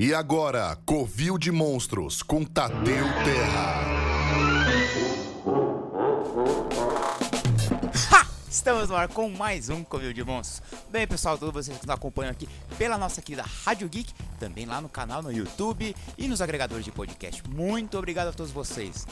E agora, Covil de Monstros com Tadeu Terra. Ha! Estamos no ar com mais um Covil de Monstros. Bem, pessoal, todos vocês que estão acompanhando aqui pela nossa querida Rádio Geek, também lá no canal no YouTube e nos agregadores de podcast. Muito obrigado a todos vocês.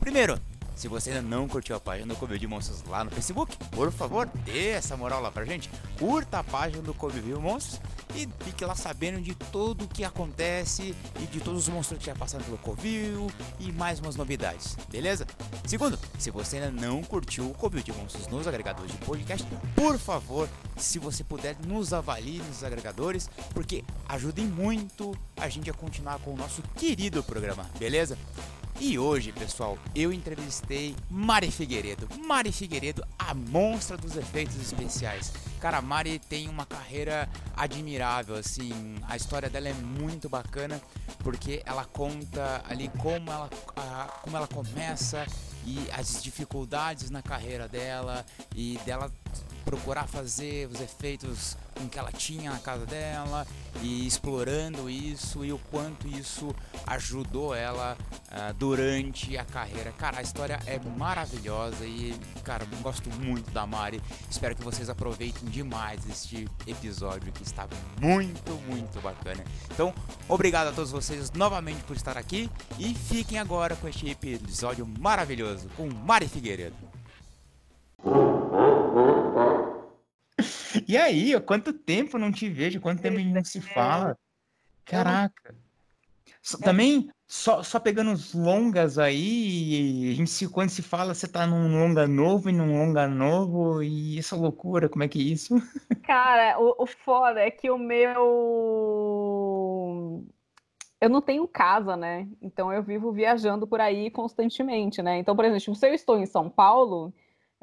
Primeiro, se você ainda não curtiu a página do de Monstros lá no Facebook, por favor, dê essa moral lá pra gente. Curta a página do Covil Monstros e fique lá sabendo de tudo o que acontece e de todos os monstros que já passaram pelo Covil e mais umas novidades, beleza? Segundo, se você ainda não curtiu o Covil de Monstros nos agregadores de podcast, por favor, se você puder, nos avalie nos agregadores, porque ajudem muito a gente a continuar com o nosso querido programa, beleza? E hoje, pessoal, eu entrevistei Mari Figueiredo. Mari Figueiredo, a monstra dos efeitos especiais. Cara, a Mari tem uma carreira admirável, assim, a história dela é muito bacana porque ela conta ali como ela, a, como ela começa e as dificuldades na carreira dela e dela procurar fazer os efeitos com que ela tinha na casa dela e explorando isso e o quanto isso ajudou ela uh, durante a carreira. Cara, a história é maravilhosa e, cara, gosto muito da Mari. Espero que vocês aproveitem demais este episódio que está muito, muito bacana. Então, obrigado a todos vocês novamente por estar aqui e fiquem agora com este episódio maravilhoso com Mari Figueiredo. E aí, quanto tempo não te vejo, quanto tempo a gente não se fala. Caraca. Também, só, só pegando os longas aí, a gente se, quando se fala, você tá num longa novo e num longa novo, e essa loucura, como é que é isso? Cara, o, o foda é que o meu. Eu não tenho casa, né? Então eu vivo viajando por aí constantemente, né? Então, por exemplo, se eu estou em São Paulo,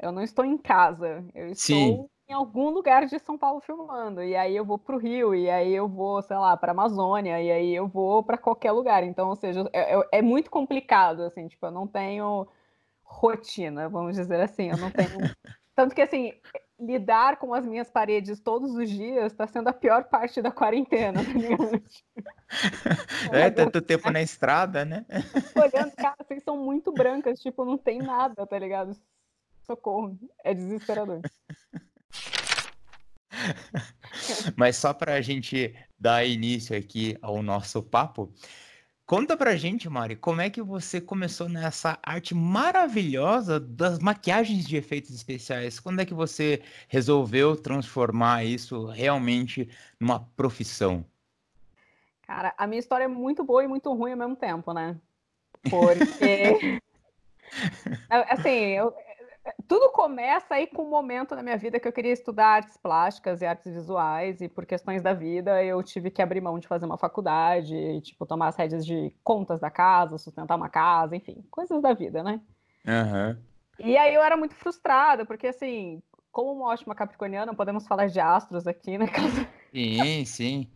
eu não estou em casa. Eu estou Sim em algum lugar de São Paulo filmando, e aí eu vou para o Rio, e aí eu vou, sei lá, para Amazônia, e aí eu vou para qualquer lugar. Então, ou seja, é, é, é, muito complicado, assim, tipo, eu não tenho rotina, vamos dizer assim, eu não tenho. Tanto que, assim, lidar com as minhas paredes todos os dias está sendo a pior parte da quarentena, tá É, tanto tempo na estrada, né? Olhando, cara, vocês são muito brancas, tipo, não tem nada, tá ligado? Socorro, é desesperador. Mas só para a gente dar início aqui ao nosso papo, conta pra gente, Mari, como é que você começou nessa arte maravilhosa das maquiagens de efeitos especiais? Quando é que você resolveu transformar isso realmente numa profissão? Cara, a minha história é muito boa e muito ruim ao mesmo tempo, né? Porque. assim, eu, tudo começa aí com um momento na minha vida que eu queria estudar artes plásticas e artes visuais, e por questões da vida eu tive que abrir mão de fazer uma faculdade, e, tipo, tomar as rédeas de contas da casa, sustentar uma casa, enfim, coisas da vida, né? Uhum. E aí eu era muito frustrada, porque assim, como uma ótima capricorniana, podemos falar de astros aqui, né? Sim, sim.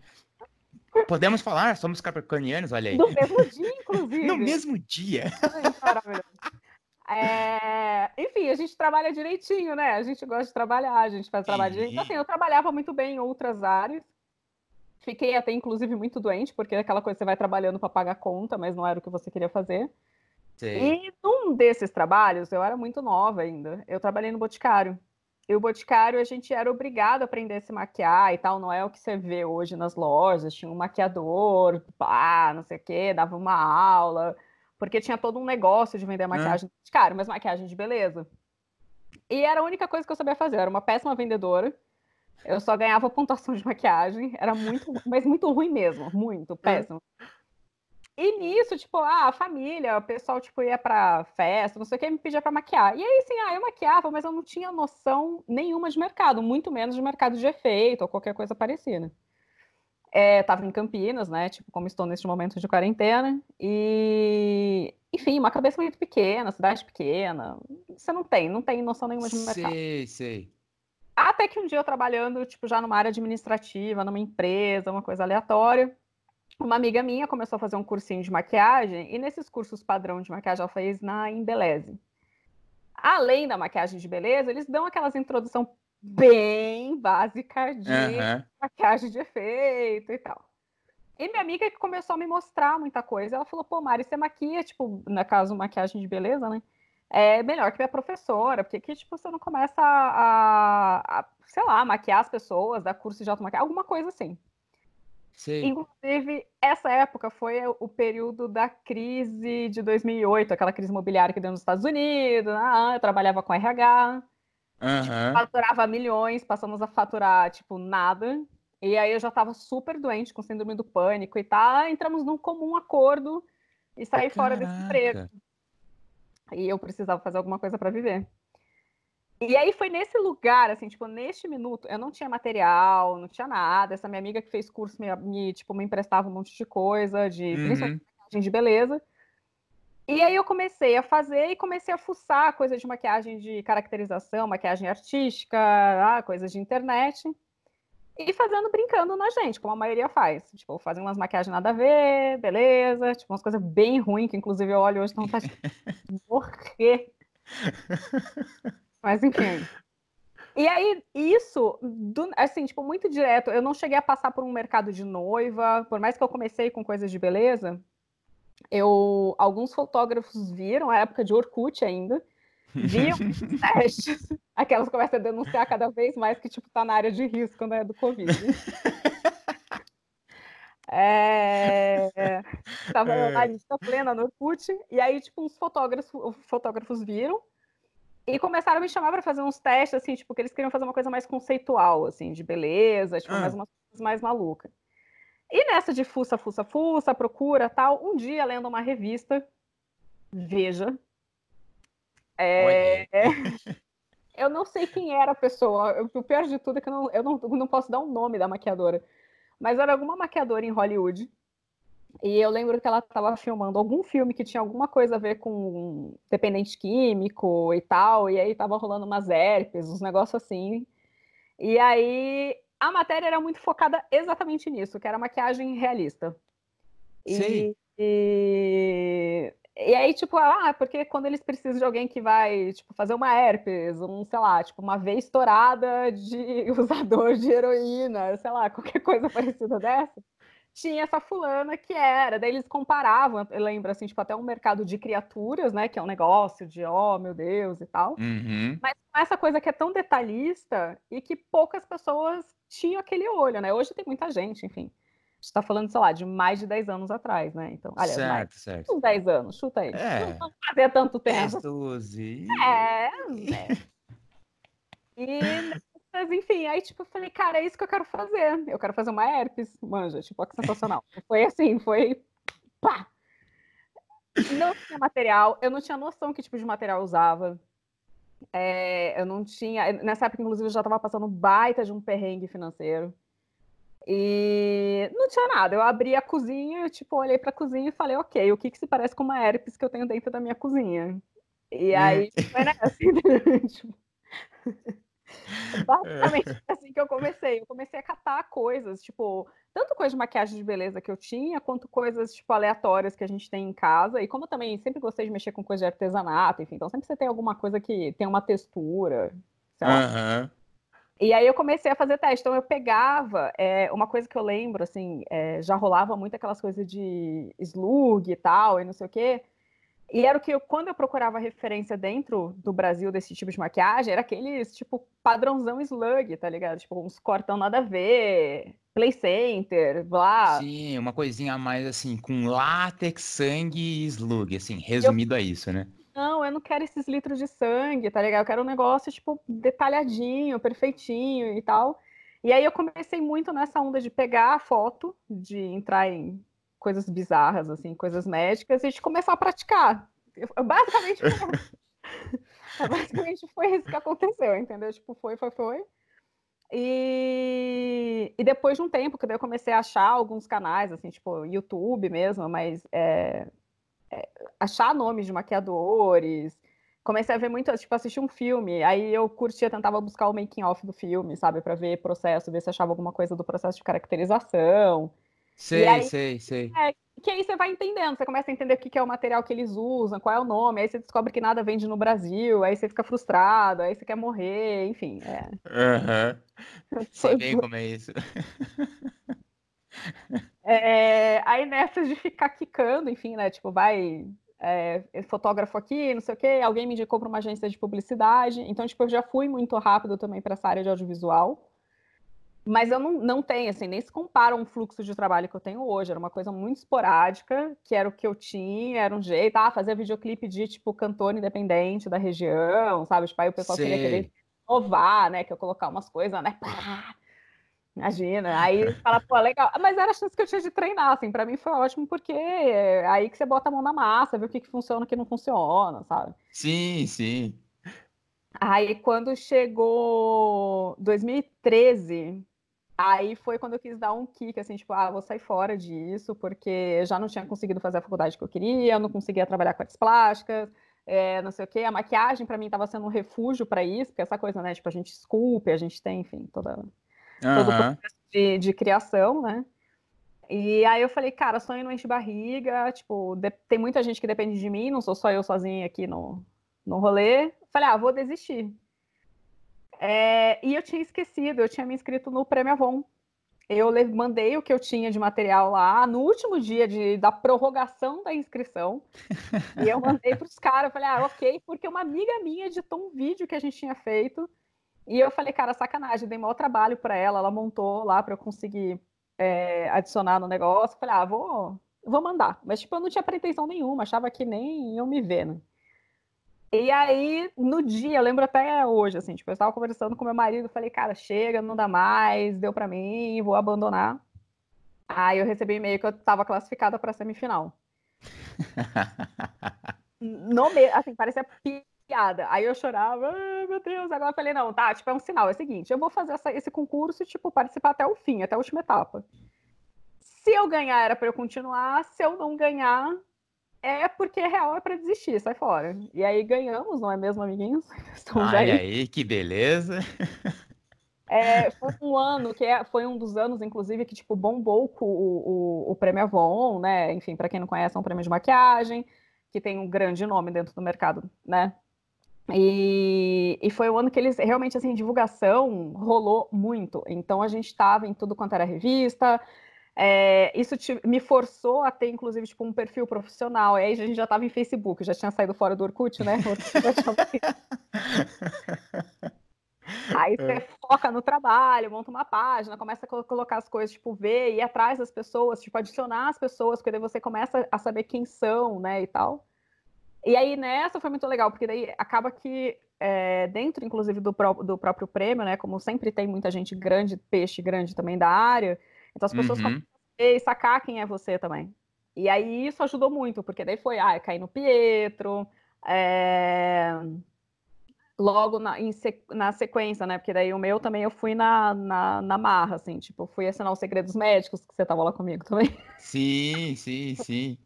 Podemos falar, somos capricornianos, olha aí. No mesmo dia, inclusive. No mesmo dia. Ai, maravilhoso. É... Enfim, a gente trabalha direitinho, né? A gente gosta de trabalhar, a gente faz trabalho direitinho. Então, assim, eu trabalhava muito bem em outras áreas. Fiquei até, inclusive, muito doente, porque é aquela coisa você vai trabalhando para pagar conta, mas não era o que você queria fazer. Sim. E num desses trabalhos, eu era muito nova ainda, eu trabalhei no Boticário. E o Boticário, a gente era obrigado a aprender a se maquiar e tal, não é o que você vê hoje nas lojas, tinha um maquiador, pá, não sei o quê, dava uma aula porque tinha todo um negócio de vender maquiagem de cara, mas maquiagem de beleza. E era a única coisa que eu sabia fazer. Eu era uma péssima vendedora. Eu só ganhava pontuação de maquiagem. Era muito, mas muito ruim mesmo. Muito, péssimo. E nisso, tipo, ah, a família, o pessoal, tipo, ia pra festa, não sei o que, me pedia pra maquiar. E aí, assim, ah, eu maquiava, mas eu não tinha noção nenhuma de mercado, muito menos de mercado de efeito ou qualquer coisa parecida. Estava é, em Campinas, né? Tipo, como estou neste momento de quarentena. E, enfim, uma cabeça muito pequena, cidade pequena. Você não tem, não tem noção nenhuma de mercado. Sei, sei. Até que um dia eu trabalhando, tipo, já numa área administrativa, numa empresa, uma coisa aleatória, uma amiga minha começou a fazer um cursinho de maquiagem, e nesses cursos padrão de maquiagem ela fez na Embeleze. Além da maquiagem de beleza, eles dão aquelas introdução bem básica de uhum. maquiagem de efeito e tal. E minha amiga que começou a me mostrar muita coisa, ela falou, pô, Mari, você maquia, tipo, na caso, maquiagem de beleza, né? É melhor que minha professora, porque aqui, tipo, você não começa a, a sei lá, maquiar as pessoas, dar curso de automaquiagem, alguma coisa assim. Sei. Inclusive, essa época foi o período da crise de 2008, aquela crise imobiliária que deu nos Estados Unidos. Ah, eu trabalhava com RH, Aham. faturava milhões, passamos a faturar, tipo, nada. E aí eu já tava super doente, com síndrome do pânico e tal. Entramos num comum acordo e saí fora desse emprego. E eu precisava fazer alguma coisa para viver. E aí foi nesse lugar, assim, tipo, neste minuto, eu não tinha material, não tinha nada. Essa minha amiga que fez curso me, me, tipo, me emprestava um monte de coisa, de Uhum. principalmente de beleza. E aí eu comecei a fazer e comecei a fuçar coisa de maquiagem de caracterização, maquiagem artística, ah, coisas de internet. E fazendo, brincando na gente, como a maioria faz. Tipo, fazendo umas maquiagens nada a ver, beleza. Tipo, umas coisas bem ruins, que inclusive eu olho hoje e não tá de morrer. Mas enfim. E aí, isso, do- assim, tipo, muito direto. Eu não cheguei a passar por um mercado de noiva, por mais que eu comecei com coisas de beleza, eu, alguns fotógrafos viram, a época de Orkut ainda, viam os testes. Aquelas que começam a denunciar cada vez mais que, tipo, tá na área de risco, né, do Covid. É... Tava É. na lista plena no Orkut, e aí, tipo, uns fotógrafos, fotógrafos viram e começaram a me chamar para fazer uns testes, assim, tipo, que eles queriam fazer uma coisa mais conceitual, assim, de beleza, tipo, Ah. mais umas coisas mais malucas. E nessa de fuça, fuça, fuça, procura, tal, um dia lendo uma revista, Veja, é, eu não sei quem era a pessoa. O pior de tudo é que eu não, eu não, não posso dar o nome da maquiadora. Mas era alguma maquiadora em Hollywood. E eu lembro que ela estava filmando algum filme que tinha alguma coisa a ver com dependente químico e tal. E aí tava rolando umas herpes, uns negócios assim. E aí a matéria era muito focada exatamente nisso, que era maquiagem realista. E, Sei. e, e aí, tipo, ah, porque quando eles precisam de alguém que vai, tipo, fazer uma herpes, um, sei lá, tipo, uma veia estourada de usador de heroína, sei lá, qualquer coisa parecida dessa, tinha essa fulana que era. Daí eles comparavam, eu lembro, assim, tipo, até um mercado de criaturas, né, que é um negócio de, oh, meu Deus e tal. Uhum. Mas com essa coisa que é tão detalhista e que poucas pessoas tinham aquele olho, né? Hoje tem muita gente, enfim. A gente tá falando, sei lá, de mais de 10 anos atrás, né? Então, aliás, mais certo, certo. uns 10 anos, chuta aí. É. Não fazia tanto 10, tempo. 12. É, né? E, nessas, enfim, aí, tipo, eu falei, cara, é isso que eu quero fazer. Eu quero fazer uma herpes, manja, tipo, ó, que sensacional. Foi assim, foi pá! Não tinha material, eu não tinha noção que tipo de material eu usava. É, eu não tinha. Nessa época, inclusive, eu já estava passando um baita de um perrengue financeiro. E não tinha nada. Eu abri a cozinha, tipo, olhei para a cozinha e falei, ok, o que, que se parece com uma herpes que eu tenho dentro da minha cozinha? E aí foi nessa, tipo, Basicamente foi assim que eu comecei. Eu comecei a catar coisas, tipo, tanto coisa de maquiagem de beleza que eu tinha, quanto coisas, tipo, aleatórias que a gente tem em casa. E como eu também sempre gostei de mexer com coisa de artesanato, enfim, então sempre você tem alguma coisa que tem uma textura, sei lá. Aham. E aí eu comecei a fazer teste. Então eu pegava, é, uma coisa que eu lembro, assim, é, já rolava muito aquelas coisas de slug e tal, e não sei o quê. E era o que eu, quando eu procurava referência dentro do Brasil desse tipo de maquiagem, era aqueles, tipo, padrãozão slug, tá ligado? Tipo, uns cortão nada a ver, play center, blá. Sim, uma coisinha a mais assim, com látex, sangue e slug, assim, resumido a isso, né? Não, eu não quero esses litros de sangue, tá ligado? Eu quero um negócio, tipo, detalhadinho, perfeitinho e tal. E aí eu comecei muito nessa onda de pegar a foto, de entrar em coisas bizarras, assim, coisas médicas, e de começar a praticar. Eu- basicamente, foi- basicamente foi isso que aconteceu, entendeu? Tipo, foi, foi, foi. E, e depois de um tempo, que eu comecei a achar alguns canais, assim, tipo, YouTube mesmo, mas é, é, achar nomes de maquiadores. Comecei a ver muito, tipo, assistir um filme, aí eu curtia, tentava buscar o making off do filme, sabe, para ver processo, ver se achava alguma coisa do processo de caracterização. Sei, aí- sei, sei. Que aí você vai entendendo, você começa a entender o que que é o material que eles usam, qual é o nome, aí você descobre que nada vende no Brasil, aí você fica frustrado, aí você quer morrer, enfim. É. Aham. Sei Foi- bem como é isso. É, aí nessas de ficar quicando, enfim, né? Tipo, vai é, fotógrafo aqui, não sei o quê, alguém me indicou para uma agência de publicidade. Então, tipo, eu já fui muito rápido também para essa área de audiovisual. Mas eu não, não tenho, assim, nem se compara um fluxo de trabalho que eu tenho hoje. Era uma coisa muito esporádica, que era o que eu tinha, era um jeito, ah, fazer videoclipe de, tipo, cantor independente da região, sabe? Tipo, aí o pessoal Sei. queria querer inovar, né? Que eu colocar umas coisas, né? Pá, Imagina, aí fala, pô, legal. Mas era a chance que eu tinha de treinar, assim, pra mim foi ótimo, porque é aí que você bota a mão na massa, vê o que, que funciona e o que não funciona, sabe? Sim, sim. Aí quando chegou 2013, aí foi quando eu quis dar um kick, assim, tipo, ah, vou sair fora disso, porque eu já não tinha conseguido fazer a faculdade que eu queria, eu não conseguia trabalhar com artes plásticas, é, não sei o quê. A maquiagem para mim estava sendo um refúgio para isso, porque essa coisa, né, tipo, a gente esculpe, a gente tem, enfim, toda todo o processo de, de, criação, né? E aí eu falei, cara, sonho não enche barriga, tipo, de, tem muita gente que depende de mim, não sou só eu sozinha aqui no, no rolê. Falei, ah, vou desistir. É, e eu tinha esquecido, eu tinha me inscrito no Prêmio Avon. Eu mandei o que eu tinha de material lá no último dia de, da prorrogação da inscrição. e eu mandei para os caras, falei, ah, ok, porque uma amiga minha editou um vídeo que a gente tinha feito e eu falei, cara, sacanagem, dei maior trabalho para ela, ela montou lá para eu conseguir é, adicionar no negócio. Falei, ah, vou, vou mandar. Mas, tipo, eu não tinha pretensão nenhuma, achava que nem eu me ver, né? E aí, no dia, eu lembro até hoje, assim, tipo, eu estava conversando com meu marido, falei, cara, chega, não dá mais, deu para mim, vou abandonar. Aí eu recebi um e-mail que eu estava classificada para semifinal. no, assim, parecia piada. Aí eu chorava, ah, meu Deus. Agora eu falei, não, tá, tipo, é um sinal. É o seguinte, eu vou fazer essa, esse concurso, tipo, participar até o fim, até a última etapa. Se eu ganhar, era para eu continuar. Se eu não ganhar, é porque real é para desistir, sai fora. E aí ganhamos, não é mesmo, amiguinhos? Estamos Ai, aí. aí, que beleza. É, foi um ano que é, foi um dos anos, inclusive, que tipo bombou o, o, o prêmio Avon, né? Enfim, para quem não conhece, é um prêmio de maquiagem que tem um grande nome dentro do mercado, né? E, e, foi o ano que eles realmente assim divulgação rolou muito. Então a gente estava em tudo quanto era revista. É, isso te, me forçou a ter, inclusive, tipo, um perfil profissional. Aí a gente já estava em Facebook, já tinha saído fora do Orkut, né? aí você é. foca no trabalho, monta uma página, começa a colocar as coisas, tipo, ver, ir atrás das pessoas, tipo, adicionar as pessoas, porque daí você começa a saber quem são, né, e tal. E aí nessa foi muito legal, porque daí acaba que é, dentro, inclusive, do, pró do próprio prêmio, né? Como sempre tem muita gente grande, peixe grande também da área, então as pessoas uhum. a sacar quem é você também. E aí isso ajudou muito, porque daí foi, ah, cair no Pietro, é... logo na, na sequência, né? Porque daí o meu também eu fui na, na, na marra, assim, tipo, fui assinar os segredos médicos, que você tava lá comigo também. Sim, sim, sim.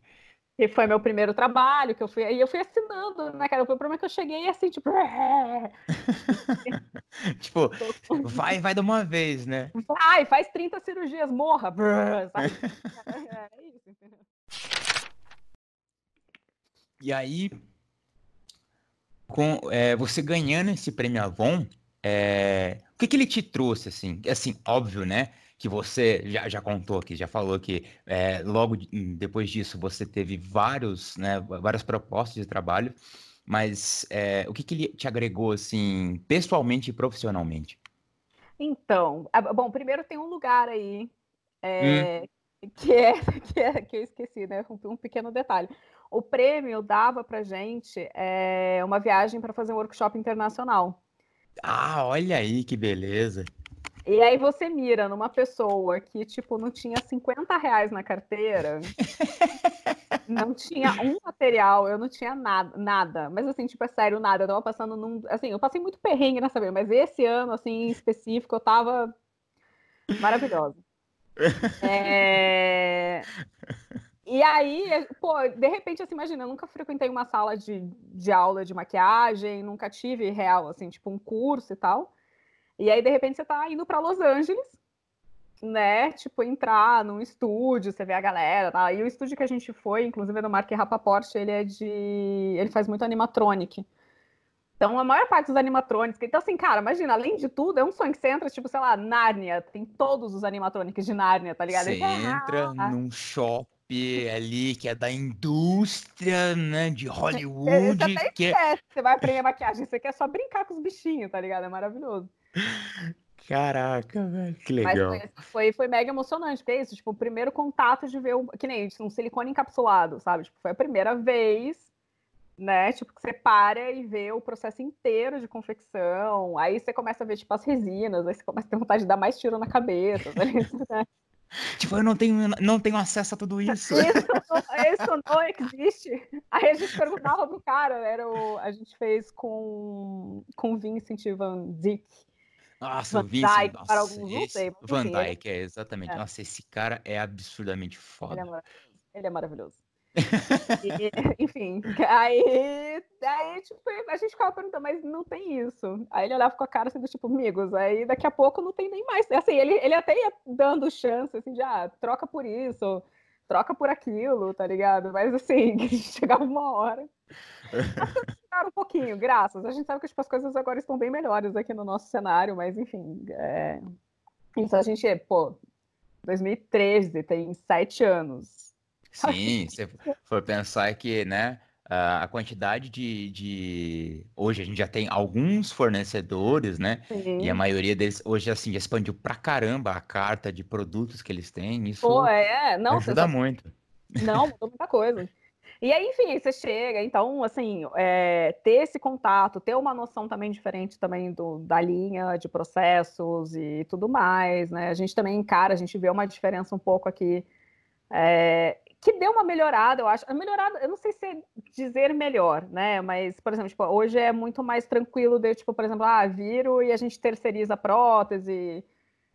Que foi meu primeiro trabalho, que eu fui. E eu fui assinando, né, cara? O problema é que eu cheguei assim, tipo. tipo, vai, vai de uma vez, né? Vai, faz 30 cirurgias, morra. é isso, entendeu? E aí, com é, você ganhando esse prêmio Avon, é, o que, que ele te trouxe, assim? Assim, óbvio, né? que você já, já contou aqui, já falou que é, logo depois disso você teve vários, né, várias propostas de trabalho, mas é, o que, que ele te agregou, assim, pessoalmente e profissionalmente? Então, bom, primeiro tem um lugar aí é, hum. que, é, que, é, que eu esqueci, né? Um, um pequeno detalhe. O prêmio dava pra gente é, uma viagem para fazer um workshop internacional. Ah, olha aí que beleza. E aí você mira numa pessoa que, tipo, não tinha 50 reais na carteira, não tinha um material, eu não tinha nada, nada. Mas assim, tipo, é sério, nada. Eu tava passando num. Assim, eu passei muito perrengue nessa vez, mas esse ano, assim, em específico, eu tava maravilhosa. É... E aí, pô, de repente, assim, imagina, eu nunca frequentei uma sala de, de aula de maquiagem, nunca tive real, assim, tipo, um curso e tal. E aí, de repente, você tá indo para Los Angeles, né? Tipo, entrar num estúdio, você vê a galera, tá? E o estúdio que a gente foi, inclusive é do Mark Rapaport, ele é de. ele faz muito animatronic. Então, a maior parte dos animatrônicos. Então, assim, cara, imagina, além de tudo, é um sonho que você entra, tipo, sei lá, Nárnia. Tem todos os animatrônicos de Nárnia, tá ligado? Você você, entra ah, num shopping ali que é da indústria, né, de Você Hollywood, até que é... esquece, você vai aprender maquiagem, você quer só brincar com os bichinhos, tá ligado? É maravilhoso. Caraca, velho, que Mas legal. foi, foi, foi mega emocionante, porque é isso, tipo, o primeiro contato de ver, o, que nem um silicone encapsulado, sabe? Tipo, foi a primeira vez, né? Tipo, que você para e vê o processo inteiro de confecção, aí você começa a ver, tipo, as resinas, aí você começa a ter vontade de dar mais tiro na cabeça, ligado? Tipo, eu não tenho, não tenho acesso a tudo isso. Isso, não- isso não existe. Aí a gente perguntava pro cara, era o, a gente fez com, com Vincent Van Dyck. Nossa, Van o Vincent, nossa, para alguns não esse- sei, mas Van enfim, Dyke, é exatamente. É. Nossa, esse cara é absurdamente Ele é foda. maravilhoso. Ele é maravilhoso. E, enfim, aí, aí tipo, a gente ficava perguntando, mas não tem isso. Aí ele olhava com a cara assim, do tipo, amigos, aí daqui a pouco não tem nem mais. Assim, ele, ele até ia dando chance, assim, de, ah, troca por isso, troca por aquilo, tá ligado? Mas assim, chegava uma hora. Pouquinho, graças. A gente sabe que tipo, as coisas agora estão bem melhores aqui no nosso cenário, mas enfim. É... Isso a gente, pô, 2013, tem sete anos. Sim, se for pensar que, né, a quantidade de, de... Hoje a gente já tem alguns fornecedores, né, Sim. e a maioria deles hoje, assim, já expandiu pra caramba a carta de produtos que eles têm, isso Pô, é, não, ajuda muito. não, mudou muita coisa. E aí, enfim, você chega, então, assim, é, ter esse contato, ter uma noção também diferente também do, da linha de processos e tudo mais, né? A gente também encara, a gente vê uma diferença um pouco aqui, é, que deu uma melhorada, eu acho. Melhorada, eu não sei se é dizer melhor, né? Mas, por exemplo, tipo, hoje é muito mais tranquilo de, tipo, por exemplo, ah, viro e a gente terceiriza a prótese,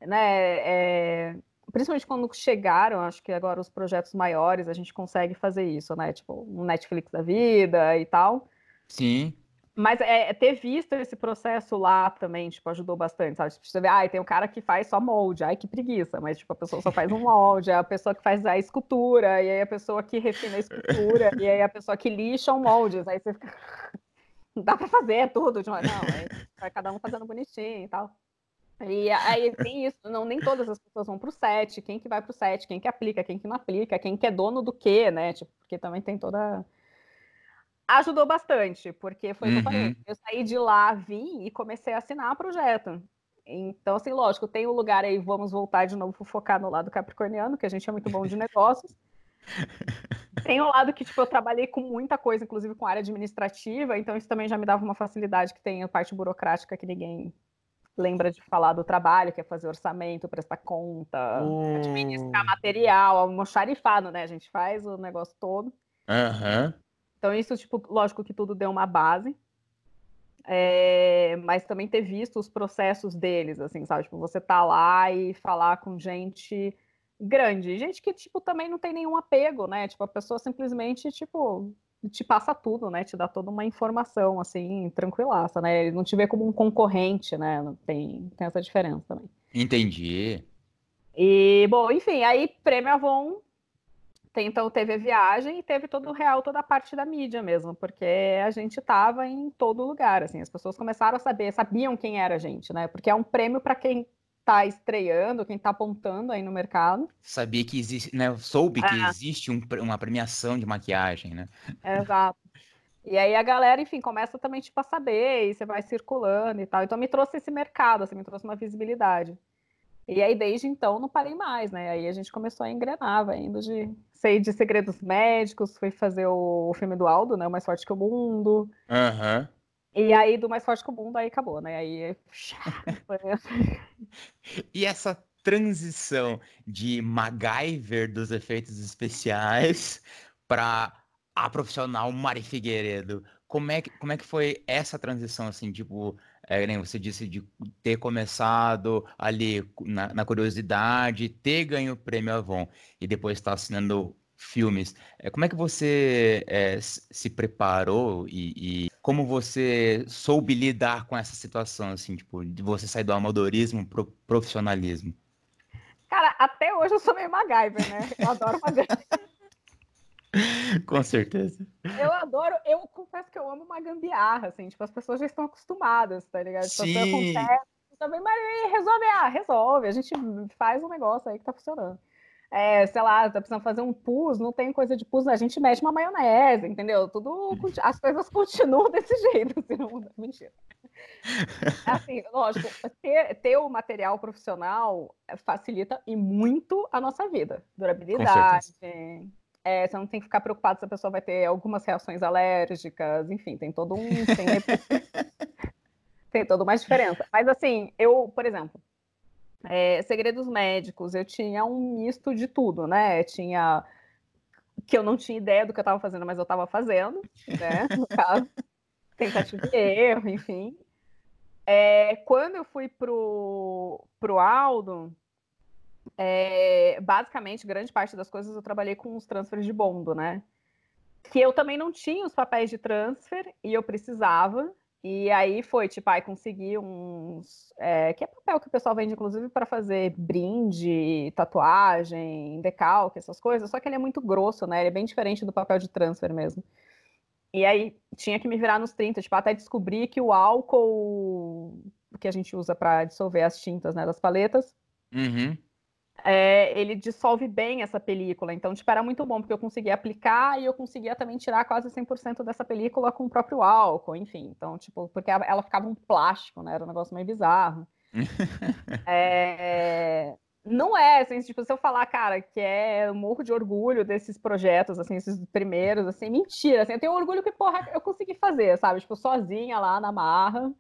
né? É, principalmente quando chegaram, acho que agora os projetos maiores, a gente consegue fazer isso, né? Tipo, um Netflix da vida e tal. Sim, Mas é, é ter visto esse processo lá também, tipo, ajudou bastante, sabe? Tipo, você vê, ai, tem um cara que faz só molde, ai, que preguiça, mas, tipo, a pessoa só faz um molde, a pessoa que faz a escultura, e aí a pessoa que refina a escultura, e aí a pessoa que lixa um moldes, aí você fica... Não dá pra fazer tudo, tipo, não, aí vai cada um fazendo bonitinho e tal. E aí tem isso, não, nem todas as pessoas vão pro set, quem que vai pro set, quem que aplica, quem que não aplica, quem que é dono do quê, né? Tipo, porque também tem toda. Ajudou bastante, porque foi o que eu falei. Uhum. Eu saí de lá, vim e comecei a assinar projeto. Então, assim, lógico, tem um lugar aí, vamos voltar de novo focar no lado capricorniano, que a gente é muito bom de negócios. Tem um lado que, tipo, eu trabalhei com muita coisa, inclusive com área administrativa, então isso também já me dava uma facilidade que tem a parte burocrática que ninguém lembra de falar do trabalho, que é fazer orçamento, prestar conta, administrar Oh. material, almoxarifado, né? A gente faz o negócio todo. Aham. Então, isso, tipo, lógico que tudo deu uma base. É, mas também ter visto os processos deles, assim, sabe? Tipo, você tá lá e falar com gente grande, gente que, tipo, também não tem nenhum apego, né? Tipo, a pessoa simplesmente, tipo, te passa tudo, né? Te dá toda uma informação, assim, tranquilaça, né? Ele não te vê como um concorrente, né? Tem, tem essa diferença também. Entendi. E, bom, enfim, aí Prêmio Avon tem, então teve a viagem e teve todo o real, toda a parte da mídia mesmo, porque a gente estava em todo lugar, assim, as pessoas começaram a saber, sabiam quem era a gente, né? Porque é um prêmio para quem está estreando, quem está apontando aí no mercado. Sabia que existe, né? eu Soube que Ah. existe um uma premiação de maquiagem, né? Exato. E aí a galera, enfim, começa também tipo a saber, e você vai circulando e tal. Então me trouxe esse mercado, assim, me trouxe uma visibilidade. E aí desde então não parei mais, né? Aí a gente começou a engrenar, vai indo de sei de segredos médicos, fui fazer o, o filme do Aldo, né? O Mais Forte que o Mundo. Aham. E aí do Mais Forte que o Mundo aí acabou, né? Aí E essa transição de MacGyver dos efeitos especiais para a profissional Mari Figueiredo, como é que, como é que foi essa transição, assim, tipo, é, nem você disse de ter começado ali na, na curiosidade, ter ganho o prêmio Avon e depois estar assinando filmes. É, como é que você é, se preparou e, e como você soube lidar com essa situação, assim, tipo, de você sair do amadorismo pro profissionalismo? Cara, até hoje eu sou meio MacGyver, né? Eu adoro MacGyver. Com certeza. Eu adoro, eu confesso que eu amo uma gambiarra, assim, tipo, as pessoas já estão acostumadas, tá ligado? Tipo, Sim. acontece também, mas resolve, ah, resolve, a gente faz um negócio aí que tá funcionando. É, sei lá, tá precisando fazer um pus, não tem coisa de pus, a gente mexe uma maionese, entendeu? Tudo, as coisas continuam desse jeito, assim, não muda, mentira. Assim, lógico, ter, ter o material profissional facilita e muito a nossa vida. Durabilidade, é, você não tem que ficar preocupado se a pessoa vai ter algumas reações alérgicas, enfim, tem todo um. Tem, tem toda uma diferença. Mas assim, eu, por exemplo, é, segredos médicos, eu tinha um misto de tudo, né? Tinha que eu não tinha ideia do que eu estava fazendo, mas eu estava fazendo, né? No caso, tentativa de erro, enfim. É, quando eu fui pro, pro Aldo, é, basicamente, grande parte das coisas eu trabalhei com os transfers de bondo, né? Que eu também não tinha os papéis de transfer e eu precisava. E aí foi, tipo, aí consegui uns. É, que é papel que o pessoal vende, inclusive, para fazer brinde, tatuagem, decalque, essas coisas. Só que ele é muito grosso, né? Ele é bem diferente do papel de transfer mesmo. E aí tinha que me virar nos 30, tipo, até descobrir que o álcool que a gente usa para dissolver as tintas né, das paletas. Uhum é, ele dissolve bem essa película. Então, tipo, era muito bom, porque eu conseguia aplicar e eu conseguia também tirar quase 100% dessa película com o próprio álcool, enfim. Então, tipo, porque ela ficava um plástico, né? Era um negócio meio bizarro. é... Não é, assim, tipo, se eu falar, cara, que é eu morro de orgulho desses projetos, assim, esses primeiros, assim, mentira, assim, eu tenho orgulho que, porra, eu consegui fazer, sabe? Tipo, sozinha lá na marra.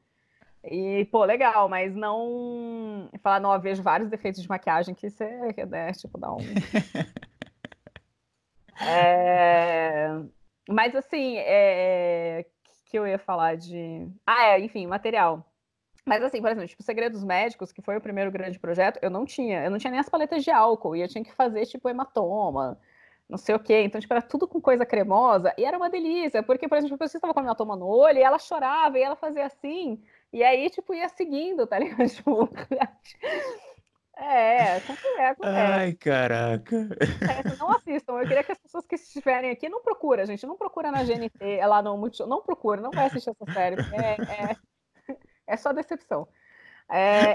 E, pô, legal, mas não. Falar, não, eu vejo vários defeitos de maquiagem que você, né, tipo, dá um. é... Mas, assim, é... que eu ia falar de. Ah, é, enfim, material. Mas, assim, por exemplo, tipo, Segredos Médicos, que foi o primeiro grande projeto, eu não tinha. Eu não tinha nem as paletas de álcool, e eu tinha que fazer, tipo, hematoma não sei o quê. Então, tipo, era tudo com coisa cremosa e era uma delícia, porque, por exemplo, a pessoa estava com a hematoma no olho e ela chorava e ela fazia assim. E aí, tipo, ia seguindo, tá ligado? Tipo, é, acontece, acontece. Ai, caraca. É, não assistam. Eu queria que as pessoas que estiverem aqui não procura, gente. Não procura na GNT, é lá no Multishow. Não procura, não vai assistir essa série. É, é, é só decepção. É,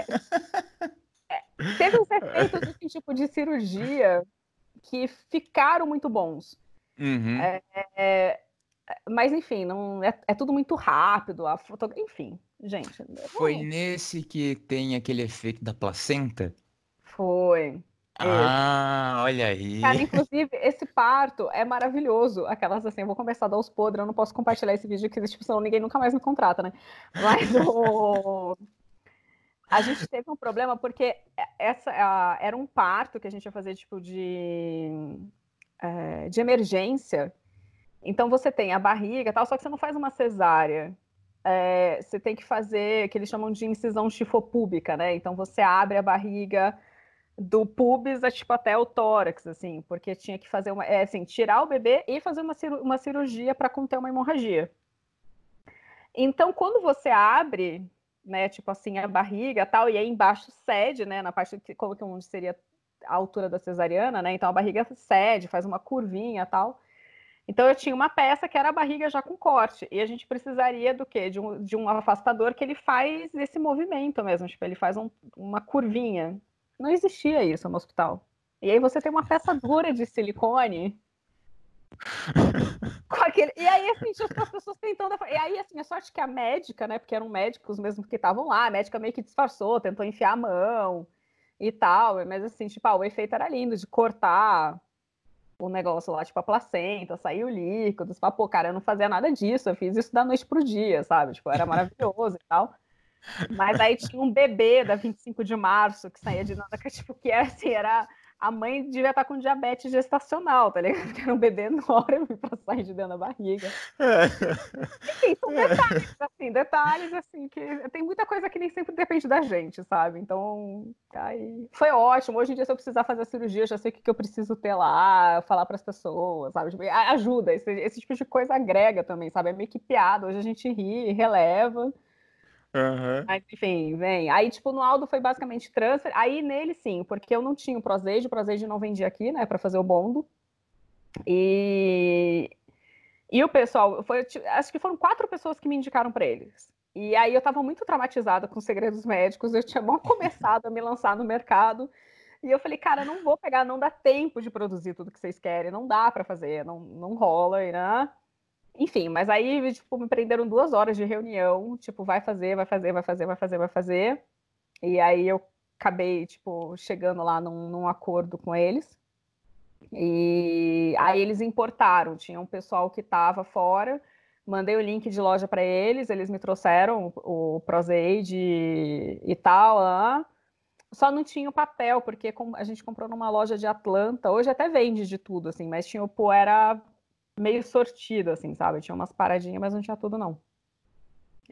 é, teve uns efeitos desse tipo de cirurgia que ficaram muito bons. Uhum. É, é, mas enfim, não é, é, tudo muito rápido, a foto, enfim. Gente. Foi nesse que tem aquele efeito da placenta? Foi. Ah, olha aí. Cara, inclusive, esse parto é maravilhoso. Aquelas assim, eu vou começar a dar os podres, eu não posso compartilhar esse vídeo que tipo, senão ninguém nunca mais me contrata, né? Mas o... a gente teve um problema porque essa era um parto que a gente ia fazer, tipo, de, é, de emergência. Então você tem a barriga tal, só que você não faz uma cesárea é, você tem que fazer que eles chamam de incisão chifopúbica, né? Então você abre a barriga do pubis a, tipo, até o tórax, assim, porque tinha que fazer uma, é, assim, tirar o bebê e fazer uma, uma cirurgia para conter uma hemorragia. Então, quando você abre, né, tipo assim, a barriga tal, e aí embaixo cede, né, na parte que, como que seria a altura da cesariana, né, então a barriga cede, faz uma curvinha tal, então eu tinha uma peça que era a barriga já com corte, e a gente precisaria do quê? De um, de um afastador que ele faz esse movimento mesmo, tipo, ele faz um, uma curvinha. Não existia isso no hospital. E aí você tem uma peça dura de silicone. aquele... E aí, assim, as pessoas tentando. E aí, assim, a sorte que a médica, né? Porque eram médicos mesmo que estavam lá, a médica meio que disfarçou, tentou enfiar a mão e tal. Mas assim, tipo, ah, o efeito era lindo de cortar o negócio lá, tipo a placenta, saiu líquido, tipo, pô, cara, eu não fazia nada disso, eu fiz isso da noite pro dia, sabe? Tipo, era maravilhoso e tal. Mas aí tinha um bebê da 25 de março que saía de nada, que tipo, que era assim, era a mãe devia estar com diabetes gestacional, tá ligado? Porque era um bebê enorme para sair de dentro da barriga. Enfim, são detalhes, assim, detalhes, assim, que tem muita coisa que nem sempre depende da gente, sabe? Então, aí foi ótimo. Hoje em dia, se eu precisar fazer a cirurgia, eu já sei o que eu preciso ter lá, falar para as pessoas, sabe? Tipo, ajuda, esse, esse tipo de coisa agrega também, sabe? É meio que piada. Hoje a gente ri, releva. Uhum. Mas, enfim, vem. Aí, tipo, no Aldo foi basicamente transfer. Aí nele, sim, porque eu não tinha o Prozade, o Prozade não vendia aqui, né, para fazer o bondo. E, E o pessoal, foi, acho que foram quatro pessoas que me indicaram para eles. E aí eu estava muito traumatizada com segredos médicos, eu tinha mal começado a me lançar no mercado. E eu falei, cara, não vou pegar, não dá tempo de produzir tudo que vocês querem, não dá para fazer, não, não rola, né? Enfim, mas aí, tipo, me prenderam duas horas de reunião, tipo, vai fazer, vai fazer, vai fazer, vai fazer, vai fazer. E aí eu acabei, tipo, chegando lá num, num acordo com eles. E aí eles importaram, tinha um pessoal que estava fora, mandei o link de loja para eles, eles me trouxeram o, o Prozaid e, tal, ah, só não tinha o papel, porque a gente comprou numa loja de Atlanta, hoje até vende de tudo, assim, mas tinha o poeira meio sortido, assim, sabe? Tinha umas paradinhas, mas não tinha tudo, não.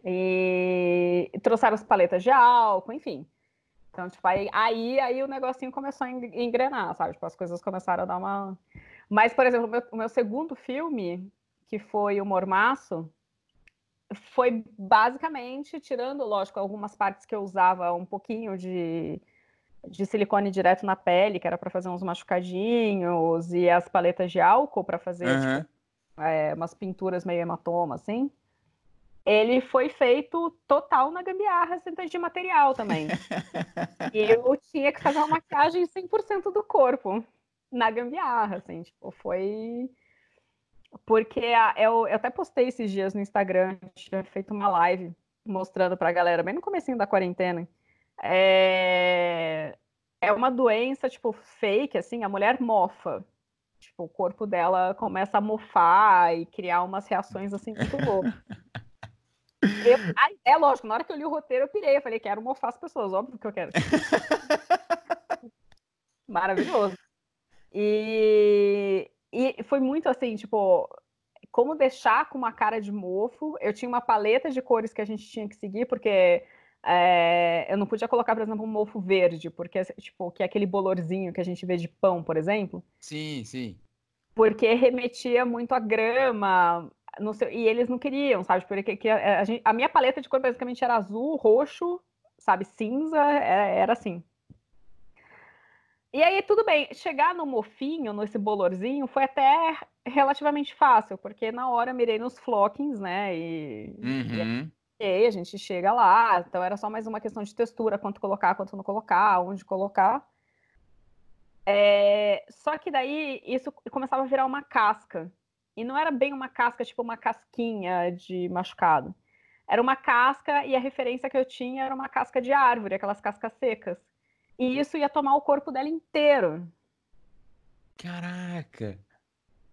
E, trouxeram as paletas de álcool, enfim. Então, tipo, aí, aí, aí o negocinho começou a engrenar, sabe? Tipo, as coisas começaram a dar uma. Mas, por exemplo, o meu, o meu segundo filme, que foi o Mormaço, foi basicamente, tirando, lógico, algumas partes que eu usava um pouquinho de, de silicone direto na pele, que era para fazer uns machucadinhos, e as paletas de álcool para fazer uhum. tipo, é, umas pinturas meio hematoma, assim ele foi feito total na gambiarra, sem de material também. e eu tinha que fazer uma maquiagem 100% do corpo na gambiarra, assim, tipo, foi... Porque a, eu, eu até postei esses dias no Instagram, tinha feito uma live mostrando pra galera, bem no comecinho da quarentena, é... é uma doença, tipo, fake, assim, a mulher mofa. Tipo, o corpo dela começa a mofar e criar umas reações, assim, muito loucas. Eu, aí, é lógico, na hora que eu li o roteiro, eu pirei. Eu falei, quero mofar as pessoas, óbvio que eu quero. Maravilhoso. E, e foi muito assim, tipo, como deixar com uma cara de mofo. Eu tinha uma paleta de cores que a gente tinha que seguir, porque é, eu não podia colocar, por exemplo, um mofo verde, porque, tipo, que é aquele bolorzinho que a gente vê de pão, por exemplo. Sim, sim. Porque remetia muito a grama, seu, e eles não queriam, sabe? Porque que a, a, gente, a, minha paleta de cor basicamente era azul, roxo, sabe? Cinza, era, era, assim. E aí, tudo bem, chegar no mofinho, nesse bolorzinho, foi até relativamente fácil, porque na hora eu mirei nos flockings, né? E, uhum. e a gente chega lá, então era só mais uma questão de textura, quanto colocar, quanto não colocar, onde colocar. É, só que daí isso começava a virar uma casca. E não era bem uma casca, tipo uma casquinha de machucado. Era uma casca e a referência que eu tinha era uma casca de árvore, aquelas cascas secas. E isso ia tomar o corpo dela inteiro. Caraca!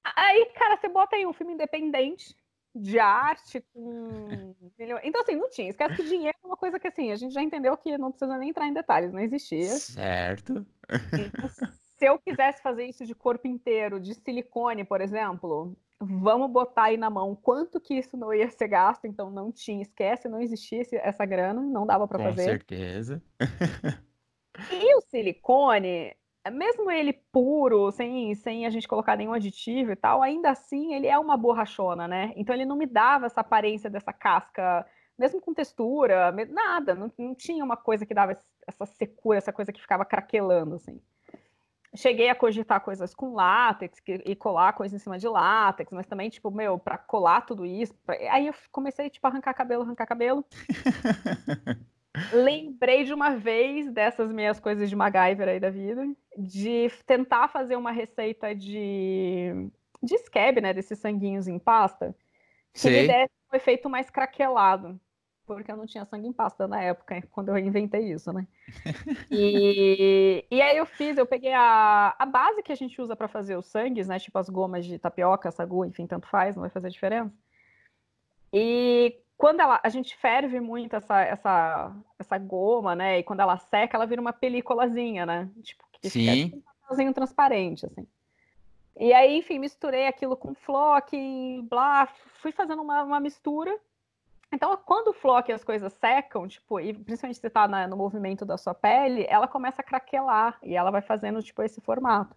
Aí, cara, você bota aí um filme independente de arte com. Então, assim, não tinha. Esquece que dinheiro é uma coisa que, assim, a gente já entendeu que não precisa nem entrar em detalhes, não existia. Certo. Então, se eu quisesse fazer isso de corpo inteiro, de silicone, por exemplo, vamos botar aí na mão quanto que isso não ia ser gasto, então não tinha, esquece, não existia essa grana, não dava para fazer. Com certeza. e o silicone, mesmo ele puro, sem, sem a gente colocar nenhum aditivo e tal, ainda assim ele é uma borrachona, né? Então ele não me dava essa aparência dessa casca, mesmo com textura, nada, não, não tinha uma coisa que dava essa secura, essa coisa que ficava craquelando, assim. Cheguei a cogitar coisas com látex e colar coisas em cima de látex, mas também, tipo, meu, para colar tudo isso. Pra... Aí eu comecei, tipo, arrancar cabelo, arrancar cabelo. Lembrei de uma vez dessas minhas coisas de MacGyver aí da vida, de tentar fazer uma receita de, de scab, né, desses sanguinhos em pasta, que Sim. me desse um efeito mais craquelado porque eu não tinha sangue em pasta na época, quando eu inventei isso, né? E, e aí eu fiz, eu peguei a, a base que a gente usa para fazer os sangues, né? Tipo as gomas de tapioca, sagu, enfim, tanto faz, não vai fazer diferença. E quando ela, a gente ferve muito essa, essa, essa goma, né? E quando ela seca, ela vira uma películazinha, né? Tipo, que Sim. fica um papelzinho transparente, assim. E aí, enfim, misturei aquilo com flock, blá, fui fazendo uma, uma mistura então, quando o flock e as coisas secam, tipo, e principalmente se está no movimento da sua pele, ela começa a craquelar e ela vai fazendo, tipo, esse formato.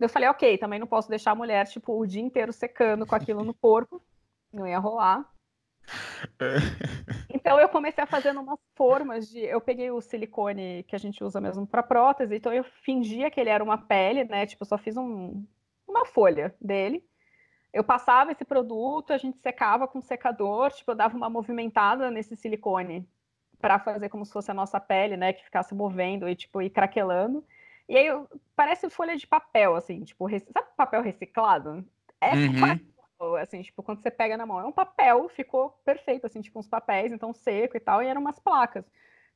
Eu falei, ok, também não posso deixar a mulher, tipo, o dia inteiro secando com aquilo no corpo, não ia rolar. Então eu comecei a fazer umas formas de. Eu peguei o silicone que a gente usa mesmo para prótese, então eu fingia que ele era uma pele, né? Tipo, só fiz um, uma folha dele. Eu passava esse produto, a gente secava com secador, tipo, eu dava uma movimentada nesse silicone para fazer como se fosse a nossa pele, né, que ficasse movendo e tipo ir craquelando. E aí parece folha de papel assim, tipo, sabe papel reciclado? É uhum. Assim, tipo, quando você pega na mão, é um papel, ficou perfeito assim, tipo uns papéis, então seco e tal, e eram umas placas.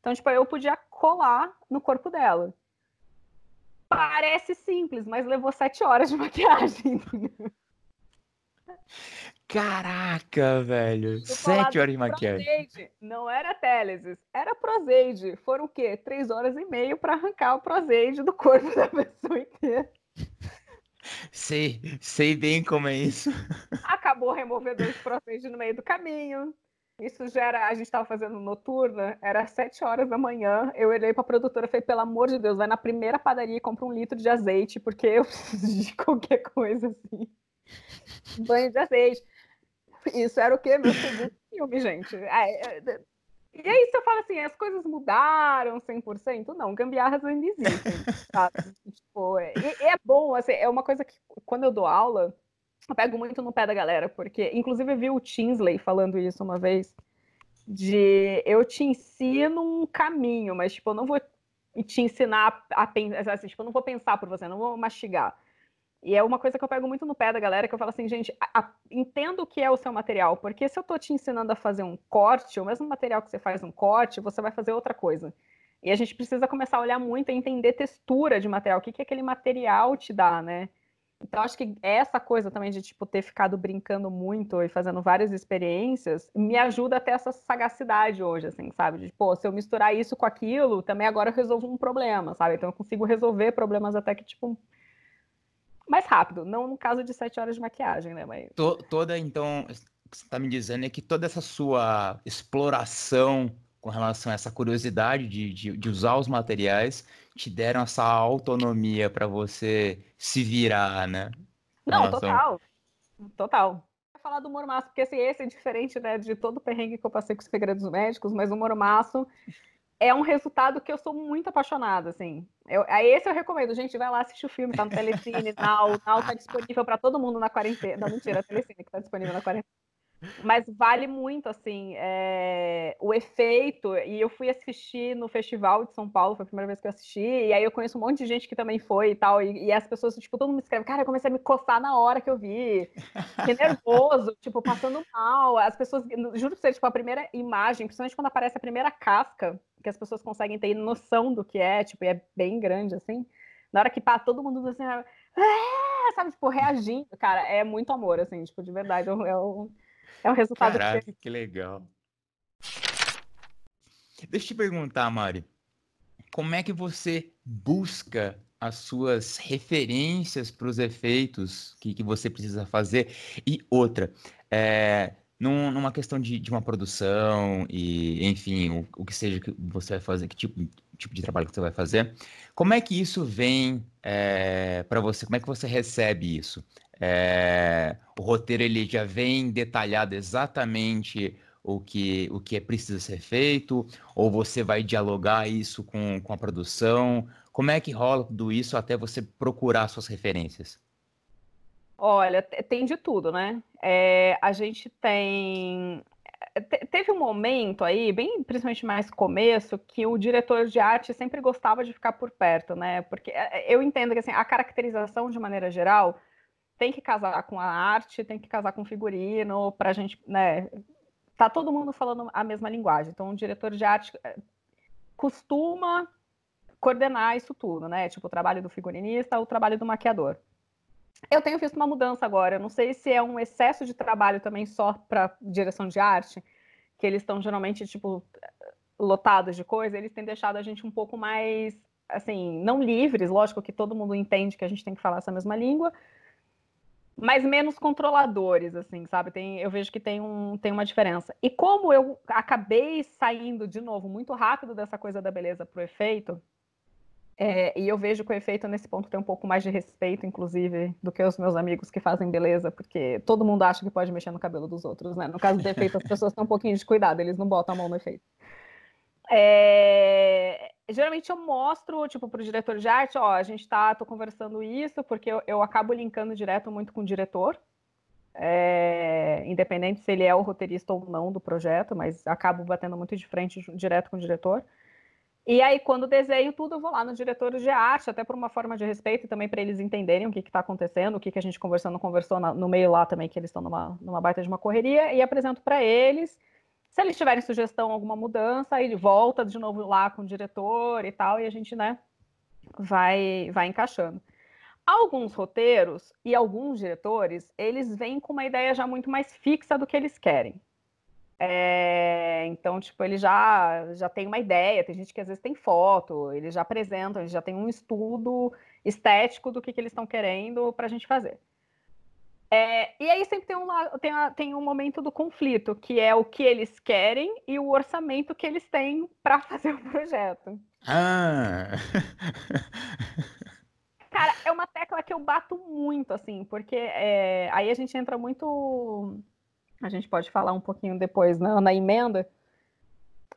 Então, tipo, eu podia colar no corpo dela. Parece simples, mas levou sete horas de maquiagem. Caraca, velho. Sete horas de maquiagem. Proseide. Não era Telesis, era Proseide. Foram o quê? Três horas e meia para arrancar o Proseide do corpo da pessoa inteira. Sei, sei bem como é isso. Acabou o removedor de no meio do caminho. Isso já era, a gente estava fazendo noturna, era sete horas da manhã. Eu olhei para a produtora e falei: pelo amor de Deus, vai na primeira padaria e compra um litro de azeite, porque eu preciso de qualquer coisa assim. Banho de azeite. Isso era o quê? Meu segundo filme, gente. É, é, e aí você fala assim, as coisas mudaram 100%? Não, gambiarras ainda existem, sabe? tipo, é, é bom, assim, é uma coisa que quando eu dou aula, eu pego muito no pé da galera, porque inclusive eu vi o Tinsley falando isso uma vez, de eu te ensino um caminho, mas tipo, eu não vou te ensinar a pensar, assim, tipo, eu não vou pensar por você, não vou mastigar. E é uma coisa que eu pego muito no pé da galera, que eu falo assim, gente, a, a, entendo o que é o seu material, porque se eu tô te ensinando a fazer um corte, o mesmo material que você faz um corte, você vai fazer outra coisa. E a gente precisa começar a olhar muito e entender textura de material, o que, que aquele material te dá, né? Então, acho que essa coisa também de, tipo, ter ficado brincando muito e fazendo várias experiências, me ajuda a ter essa sagacidade hoje, assim, sabe? De, pô, se eu misturar isso com aquilo, também agora eu resolvo um problema, sabe? Então, eu consigo resolver problemas até que, tipo, mais rápido. Não no caso de sete horas de maquiagem, né? Mas... toda, então, o que você está me dizendo é que toda essa sua exploração com relação a essa curiosidade de, de, de usar os materiais te deram essa autonomia para você se virar, né? Não, relação... total. Total. Vou falar do mormaço, porque assim, esse é diferente né, de todo o perrengue que eu passei com os segredos médicos, mas o mormaço é um resultado que eu sou muito apaixonada, assim. Eu, esse eu recomendo, gente, vai lá assistir o filme, tá no Telecine, Now, Now tá disponível para todo mundo na quarentena. Não, mentira, é Telecine que tá disponível na quarentena. Mas vale muito, assim, é, o efeito. E eu fui assistir no Festival de São Paulo, foi a primeira vez que eu assisti. E aí eu conheço um monte de gente que também foi e tal. E, e as pessoas, tipo, todo mundo me escreve, cara, eu comecei a me coçar na hora que eu vi. Fiquei nervoso, tipo, passando mal. As pessoas, juro pra você, tipo, a primeira imagem, principalmente quando aparece a primeira casca, que as pessoas conseguem ter noção do que é, tipo, e é bem grande, assim. Na hora que passa todo mundo assim, ah! sabe, tipo, reagindo, cara, é muito amor, assim, tipo, de verdade. É um é o resultado. Caraca, que, que legal. Deixa eu te perguntar, Mari. Como é que você busca as suas referências para os efeitos que, que você precisa fazer? E outra, é, num, numa questão de, de uma produção e, enfim, o, o, que seja que você vai fazer, que tipo, tipo de trabalho que você vai fazer, como é que isso vem é, para você? Como é que você recebe isso? É, o roteiro ele já vem detalhado exatamente o que, o que é preciso ser feito, ou você vai dialogar isso com, com a produção? Como é que rola tudo isso até você procurar suas referências? Olha, tem de tudo, né? É, a gente tem. Teve um momento aí, bem principalmente mais começo, que o diretor de arte sempre gostava de ficar por perto, né? Porque é, eu entendo que assim, a caracterização, de maneira geral, tem que casar com a arte, tem que casar com o figurino, para a gente, né? Tá todo mundo falando a mesma linguagem. Então, o diretor de arte eh, costuma coordenar isso tudo, né? Tipo, o trabalho do figurinista, o trabalho do maquiador. Eu tenho visto uma mudança agora. Eu não sei se é um excesso de trabalho também só para direção de arte, que eles estão geralmente, tipo, lotados de coisa, eles têm deixado a gente um pouco mais, assim, não livres, lógico que todo mundo entende que a gente tem que falar essa mesma língua, mas menos controladores, assim, sabe? Tem, eu vejo que tem, um, tem uma diferença. E como eu acabei saindo de novo muito rápido dessa coisa da beleza pro efeito, é, e eu vejo que o efeito nesse ponto tem um pouco mais de respeito, inclusive, do que os meus amigos que fazem beleza, porque todo mundo acha que pode mexer no cabelo dos outros, né? No caso do efeito, as pessoas têm um pouquinho de cuidado, eles não botam a mão no efeito. É, geralmente eu mostro, tipo, para o diretor de arte, ó, a gente tá, tô conversando isso, porque eu, eu acabo linkando direto muito com o diretor. é, independente se ele é o roteirista ou não do projeto, mas acabo batendo muito de frente direto com o diretor. E aí, quando desenho tudo, eu vou lá no diretor de arte, até por uma forma de respeito e também para eles entenderem o que está acontecendo, o que, que a gente conversou, não conversou na, no meio lá também, que eles estão numa, numa baita de uma correria, e apresento para eles. Se eles tiverem sugestão, alguma mudança, ele volta de novo lá com o diretor e tal, e a gente, né, vai, vai encaixando. Alguns roteiros e alguns diretores, eles vêm com uma ideia já muito mais fixa do que eles querem. É, então, tipo, ele já, já tem uma ideia, tem gente que às vezes tem foto, eles já apresentam, eles já tem um estudo estético do que, que eles estão querendo para a gente fazer. É, e aí sempre tem, uma, tem, tem um momento do conflito, que é o que eles querem e o orçamento que eles têm para fazer o projeto. Ah! Cara, é uma tecla que eu bato muito, assim, porque é, aí a gente entra muito a gente pode falar um pouquinho depois na, na emenda,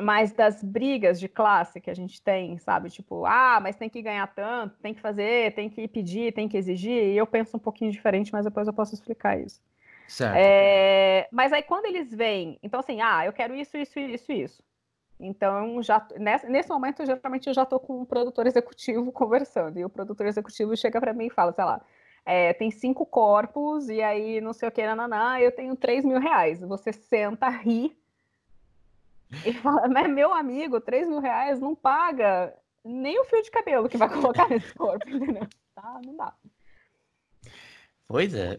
mas das brigas de classe que a gente tem, sabe? Tipo, ah, mas tem que ganhar tanto, tem que fazer, tem que pedir, tem que exigir. E eu penso um pouquinho diferente, mas depois eu posso explicar isso. Certo. É, mas aí quando eles vêm, então assim, ah, eu quero isso, isso, isso, isso. Então, já, nesse, nesse momento, geralmente eu já estou com um produtor executivo conversando. E o produtor executivo chega para mim e fala, sei lá, é, tem cinco corpos, e aí não sei o que, nananá, eu tenho três mil reais. Você senta, ri, e fala, mas meu amigo, três mil reais não paga nem o fio de cabelo que vai colocar nesse corpo, entendeu? Tá, não dá. Pois é.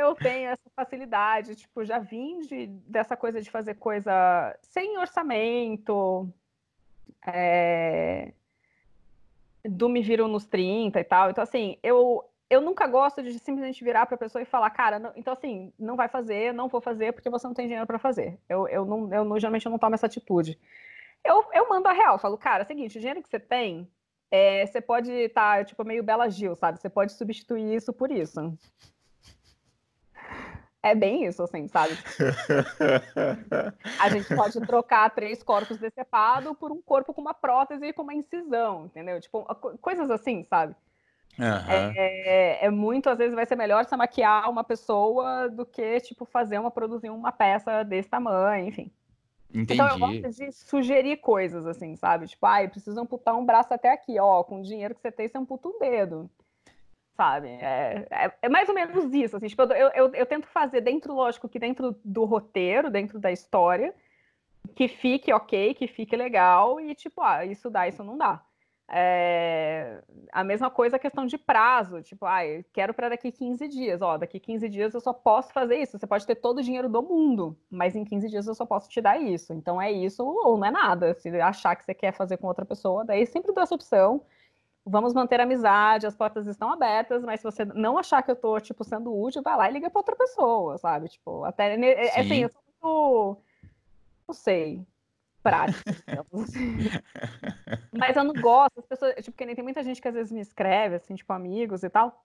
Eu tenho essa facilidade, tipo, já vim de, dessa coisa de fazer coisa sem orçamento, é, do me viram nos 30 e tal. Então, assim, eu, eu nunca gosto de simplesmente virar para a pessoa e falar, cara, não, então assim, não vai fazer, não vou fazer porque você não tem dinheiro para fazer. Eu, eu, não, eu geralmente eu não tomo essa atitude. Eu, eu mando a real, falo, cara, é o seguinte, o dinheiro que você tem, é, você pode estar, tá, tipo, meio Bela Gil, sabe? Você pode substituir isso por isso. É bem isso, assim, sabe? a gente pode trocar três corpos decepados por um corpo com uma prótese e com uma incisão, entendeu? Tipo, coisas assim, sabe? Uhum. É, é, muito, às vezes, vai ser melhor você maquiar uma pessoa do que, tipo, fazer uma, produzir uma peça desse tamanho, enfim. Entendi. Então eu gosto de sugerir coisas, assim, sabe? Tipo, ai, ah, precisa amputar um braço até aqui, ó, com o dinheiro que você tem, você amputa um dedo. Sabe? É, é, é mais ou menos isso, assim, tipo, eu, eu, eu tento fazer dentro, lógico, que dentro do roteiro, dentro da história, que fique ok, que fique legal, e tipo, ah, isso dá, isso não dá. É, a mesma coisa a questão de prazo, tipo, ah, quero para daqui 15 dias, ó, daqui 15 dias eu só posso fazer isso. Você pode ter todo o dinheiro do mundo, mas em 15 dias eu só posso te dar isso. Então é isso ou não é nada. Se achar que você quer fazer com outra pessoa, daí sempre dou essa opção. Vamos manter a amizade, as portas estão abertas, mas se você não achar que eu tô, tipo, sendo útil, vai lá e liga para outra pessoa, sabe? Tipo, até, é, assim, eu sou muito, não sei, prática. Mas eu não gosto, as pessoas, tipo, que nem tem muita gente que às vezes me escreve, assim, tipo, amigos e tal.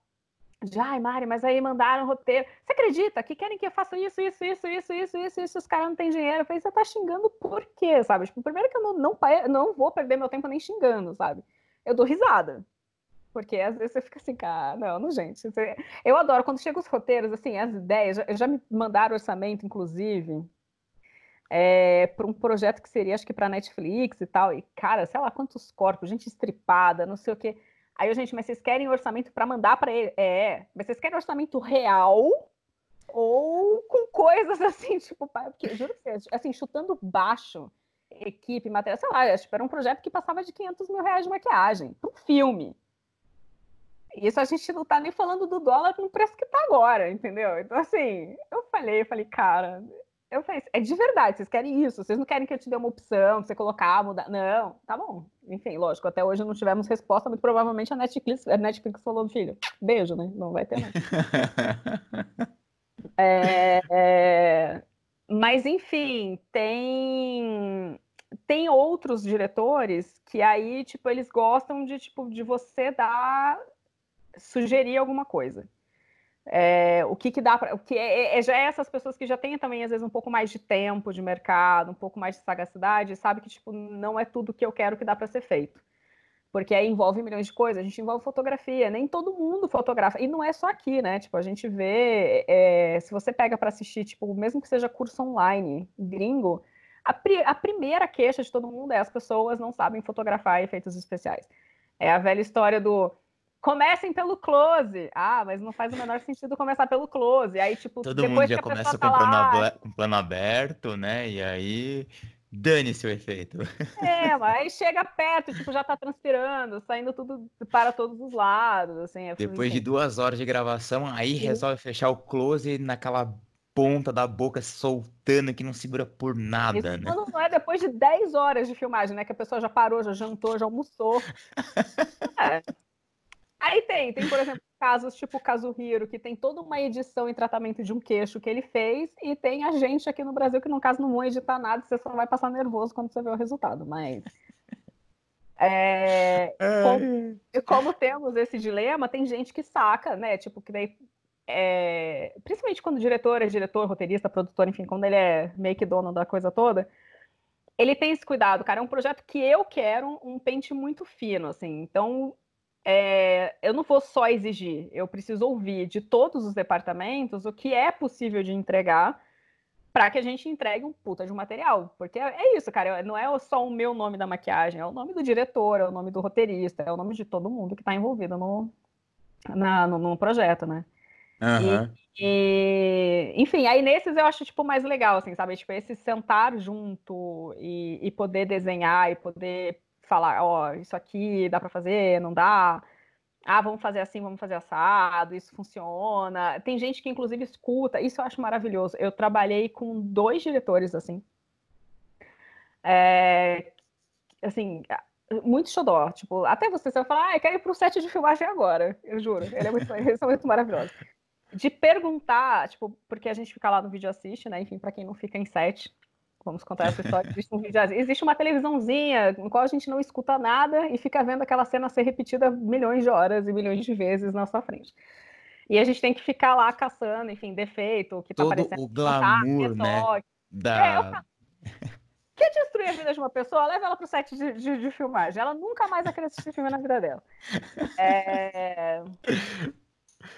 De, ai, Mari, mas aí mandaram roteiro. Você acredita que querem que eu faça isso, isso, isso, isso, isso, isso, isso, os caras não têm dinheiro? Eu falei, você tá xingando por quê, sabe? Tipo, primeiro que eu não, não, não vou perder meu tempo nem xingando, sabe? Eu dou risada. Porque às vezes você fica assim, cara, não, não, gente. Eu adoro quando chegam os roteiros, assim, as ideias, já, já me mandaram orçamento, inclusive, é, para um projeto que seria, acho que para Netflix e tal. E, cara, sei lá quantos corpos, gente estripada, não sei o quê. Aí eu, gente, mas vocês querem orçamento para mandar para ele? É, mas vocês querem orçamento real ou com coisas assim, tipo, porque, juro que assim, chutando baixo, equipe, material, sei lá, tipo, era um projeto que passava de 500 mil reais de maquiagem, para um filme. Isso a gente não tá nem falando do dólar no preço que tá agora, entendeu? Então, assim, eu falei, eu falei, cara, eu falei, é de verdade, vocês querem isso, vocês não querem que eu te dê uma opção, você colocar, mudar. Não, tá bom. Enfim, lógico, até hoje não tivemos resposta, muito provavelmente a Netflix, a Netflix falou, filho, beijo, né? Não vai ter mais. é, é, mas, enfim, tem tem outros diretores que aí, tipo, eles gostam de, tipo, de você dar, sugerir alguma coisa. É, o que, que dá para. O que é, é, já é essas pessoas que já têm também, às vezes, um pouco mais de tempo de mercado, um pouco mais de sagacidade, sabe que tipo, não é tudo que eu quero que dá para ser feito. porque aí envolve milhões de coisas, a gente envolve fotografia, nem todo mundo fotografa, e não é só aqui, né, tipo, a gente vê, é, se você pega para assistir, tipo, mesmo que seja curso online, gringo, a, pri a, primeira queixa de todo mundo é as pessoas não sabem fotografar efeitos especiais. É a velha história do comecem pelo close. Ah, mas não faz o menor sentido começar pelo close. Aí, tipo, todo mundo já começa com, tá plano com plano aberto, né? E aí Dane-se o efeito. É, mas aí chega perto, tipo, já tá transpirando, saindo tudo para todos os lados, assim. É Depois de duas horas de gravação, aí Sim. resolve fechar o close naquela ponta da boca soltando que não segura por nada, Isso né? Não, não é depois de 10 horas de filmagem, né? Que a pessoa já parou, já jantou, já almoçou. é. Aí tem, tem, por exemplo, casos tipo o Kazuhiro, que tem toda uma edição e tratamento de um queixo que ele fez, e tem a gente aqui no Brasil que, no caso, não vão editar nada, você só vai passar nervoso quando você vê o resultado, mas... É, como, como, temos esse dilema, tem gente que saca, né? Tipo, que daí. É, principalmente quando o diretor é diretor, roteirista, produtor, enfim, quando ele é meio que dono da coisa toda, ele tem esse cuidado, cara. É um projeto que eu quero um pente muito fino, assim. Então, é, eu não vou só exigir, eu preciso ouvir de todos os departamentos o que é possível de entregar para que a gente entregue um puta de um material. Porque é, é isso, cara, não é só o meu nome da maquiagem, é o nome do diretor, é o nome do roteirista, é o nome de todo mundo que está envolvido no, na, no, no, projeto, né? Uhum. E, e, enfim, aí nesses eu acho, tipo, mais legal, assim, sabe? Tipo, esse sentar junto e, e poder desenhar e poder falar, ó, oh, isso aqui dá para fazer, não dá. Ah, vamos fazer assim, vamos fazer assado, isso funciona. Tem gente que inclusive escuta, isso eu acho maravilhoso. Eu trabalhei com dois diretores assim. É, assim, muito xodó. Tipo, até você, você vai falar, ah, eu quero ir pro set de filmagem agora. Eu juro. Ele é muito, eles são muito maravilhosos. De perguntar, tipo, porque a gente fica lá no vídeo assiste, né? Enfim, para quem não fica em set, Vamos contar essa história. Existe, um existe uma televisãozinha no qual a gente não escuta nada e fica vendo aquela cena ser repetida milhões de horas e milhões de vezes na sua frente. E a gente tem que ficar lá caçando, enfim, defeito, o que tá Todo aparecendo. o glamour, né? Da... É, eu... Quer destruir a vida de uma pessoa, leva ela pro set de, de, de filmagem. Ela nunca mais vai querer assistir filme na vida dela. É...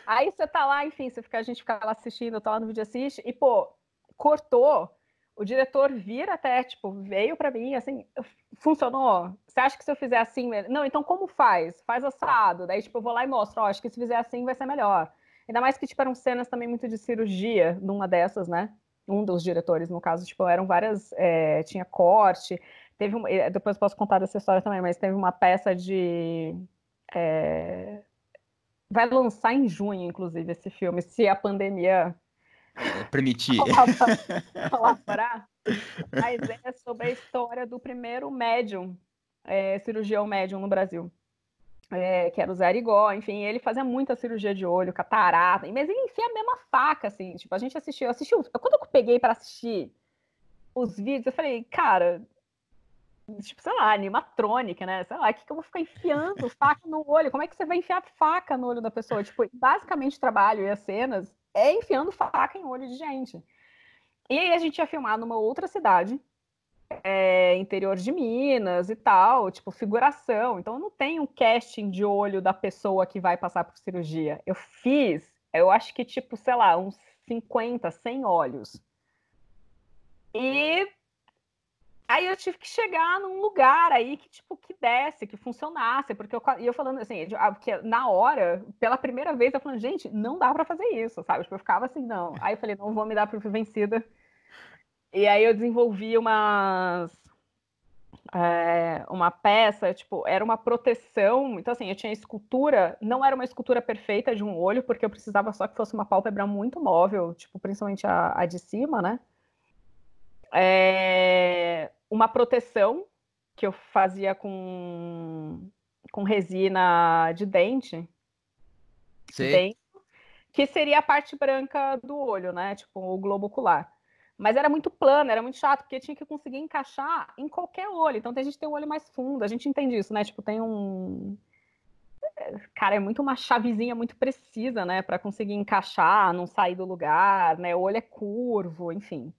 Aí você tá lá, enfim, você fica, a gente fica lá assistindo, tá lá no vídeo assiste, e, pô, cortou o diretor vira até, tipo, veio para mim, assim, funcionou? Você acha que se eu fizer assim, não, então como faz? Faz assado, daí, tipo, eu vou lá e mostro, ó, acho que se fizer assim vai ser melhor. Ainda mais que, tipo, eram cenas também muito de cirurgia numa dessas, né? Um dos diretores, no caso, tipo, eram várias, é, tinha corte, teve, um, depois posso contar dessa história também, mas teve uma peça de... É, vai lançar em junho, inclusive, esse filme, se a pandemia permitir. Colaborar. Mas é sobre a história do primeiro médium, é, cirurgião médium no Brasil. É, que era o Zé Arigó, enfim, ele fazia muita cirurgia de olho, catarata, mas ele enfia a mesma faca, assim, tipo, a gente assistiu, assistiu, quando eu peguei para assistir os vídeos, eu falei, cara, tipo, sei lá, animatrônica, né, sei lá, o que, que eu vou ficar enfiando faca no olho, como é que você vai enfiar faca no olho da pessoa, tipo, basicamente trabalho e as cenas é enfiando faca em olho de gente. E aí a gente ia filmar numa outra cidade, é, interior de Minas e tal, tipo, figuração. Então eu não tenho um casting de olho da pessoa que vai passar por cirurgia. Eu fiz, eu acho que, tipo, sei lá, uns 50, 100 olhos. E Aí eu tive que chegar num lugar aí que, tipo, que desse, que funcionasse, porque eu, eu falando assim, ah, porque na hora, pela primeira vez, eu falando, gente, não dá para fazer isso, sabe? Tipo, eu ficava assim, não. Aí eu falei, não vou me dar por vencida. E aí eu desenvolvi umas. É, uma peça, tipo, era uma proteção. Então, assim, eu tinha escultura, não era uma escultura perfeita de um olho, porque eu precisava só que fosse uma pálpebra muito móvel, tipo, principalmente a, a de cima, né? É, uma proteção que eu fazia com, com resina de dente. Dentro, que seria a parte branca do olho, né? Tipo, o globo ocular. Mas era muito plano, era muito chato, porque tinha que conseguir encaixar em qualquer olho. Então, a gente tem um olho mais fundo, a gente entende isso, né? Tipo, tem um. Cara, é muito uma chavezinha muito precisa, né? Para conseguir encaixar, não sair do lugar, né? O olho é curvo, enfim.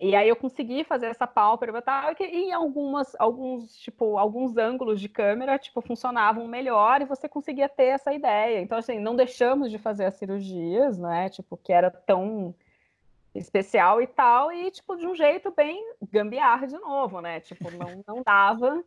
E aí eu consegui fazer essa pálpebra e tal, e em algumas, alguns, tipo, alguns ângulos de câmera, tipo, funcionavam melhor e você conseguia ter essa ideia. Então, assim, não deixamos de fazer as cirurgias, né? Tipo, que era tão especial e tal, e, tipo, de um jeito bem gambiarra de novo, né? Tipo, não, não dava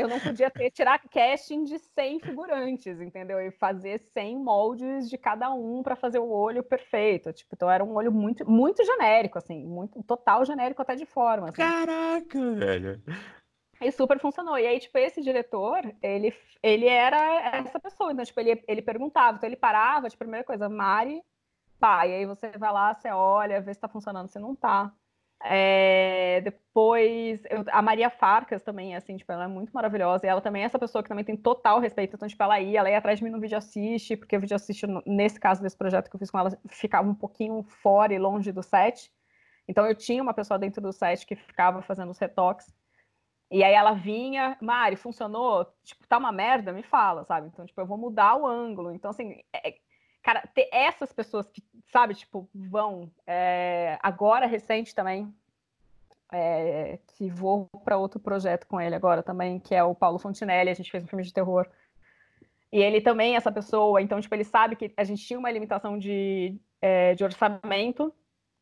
eu não podia ter, tirar casting de 100 figurantes, entendeu? E fazer 100 moldes de cada um para fazer o olho perfeito. Tipo, então era um olho muito, muito genérico, assim, muito total genérico até de forma. Assim. Caraca, velho. E super funcionou. E aí, tipo, esse diretor, ele, ele era essa pessoa. Então, tipo, ele, ele perguntava. Então, ele parava, tipo, primeira coisa, Mari, pá. E aí você vai lá, você olha, vê se tá funcionando, se não tá. É, depois, eu, a Maria Farcas também, assim, tipo, ela é muito maravilhosa. E ela também é essa pessoa que também tem total respeito. Então, tipo, ela ia, ela ia atrás de mim no vídeo assiste, porque o vídeo assiste, nesse caso desse projeto que eu fiz com ela, ficava um pouquinho fora e longe do set. Então, eu tinha uma pessoa dentro do set que ficava fazendo os retoques. E aí ela vinha, Mari, funcionou? Tipo, tá uma merda? Me fala, sabe? Então, tipo, eu vou mudar o ângulo. Então, assim, é, Cara, ter essas pessoas que, sabe, tipo, vão. É, agora, recente também, é, que vou para outro projeto com ele agora também, que é o Paulo Fontinelli. A gente fez um filme de terror. E ele também, essa pessoa, então, tipo, ele sabe que a gente tinha uma limitação de, é, de orçamento.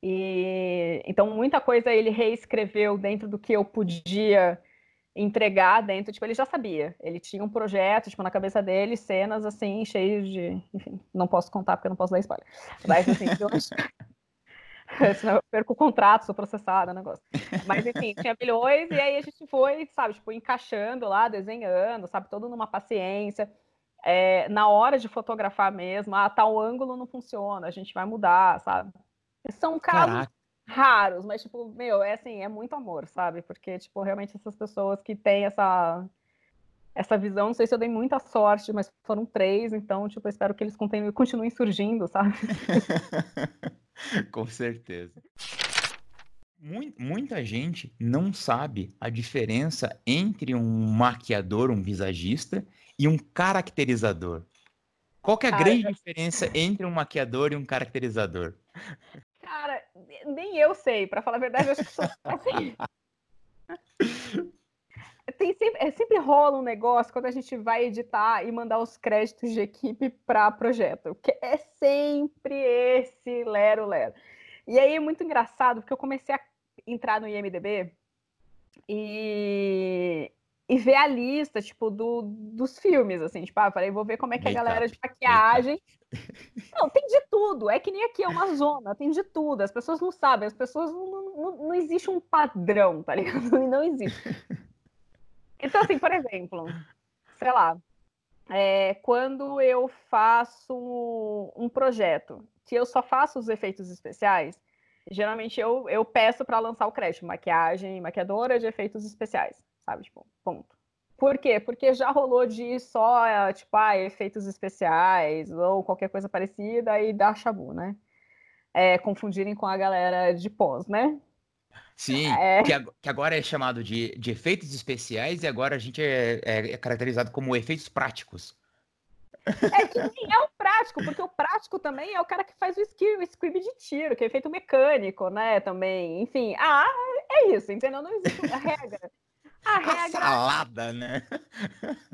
E então, muita coisa ele reescreveu dentro do que eu podia entregar dentro, tipo, ele já sabia. Ele tinha um projeto, tipo, na cabeça dele, cenas assim, cheias de. Enfim, não posso contar porque eu não posso dar spoiler. Mas assim, senão eu perco o contrato, sou processada, negócio. Mas enfim, tinha milhões, e aí a gente foi, sabe, tipo, encaixando lá, desenhando, sabe, todo numa paciência. É, na hora de fotografar mesmo, ah, tal ângulo não funciona, a gente vai mudar, sabe? São casos Caraca raros, mas, tipo, meu, é assim, é muito amor, sabe? Porque, tipo, realmente essas pessoas que têm essa, essa visão, não sei se eu dei muita sorte, mas foram três, então, tipo, eu espero que eles continuem, continuem surgindo, sabe? Com certeza. Muita gente não sabe a diferença entre um maquiador, um visagista, e um caracterizador. Qual que é a ah, grande diferença entre um maquiador e um caracterizador? Cara, nem eu sei, para falar a verdade, eu acho que sou assim. Tem sempre, é, sempre rola um negócio quando a gente vai editar e mandar os créditos de equipe para projeto, que é sempre esse lero lero. E aí é muito engraçado porque eu comecei a entrar no IMDb e e ver a lista, tipo, do, dos filmes, assim, tipo, ah, falei, vou ver como é que a galera de maquiagem. Não, tem de tudo. É que nem aqui, é uma zona, tem de tudo. As pessoas não sabem, as pessoas não, não, não existe um padrão, tá ligado? Não existe. Então, assim, por exemplo, sei lá, é, quando eu faço um projeto que eu só faço os efeitos especiais, geralmente eu, eu peço para lançar o crédito, maquiagem, maquiadora de efeitos especiais sabe? Tipo, ponto. Por quê? Porque já rolou de só, tipo, ah, efeitos especiais ou qualquer coisa parecida e dar chabu, né? É, confundirem com a galera de pós, né? Sim, é... que, agora é chamado de, de efeitos especiais e agora a gente é, é, é caracterizado como efeitos práticos. É que sim, é o prático, porque o prático também é o cara que faz o, skill, o de tiro, que é efeito mecânico, né? Também, enfim. Ah, é isso, entendeu? Não existe regra. A regra. salada, né?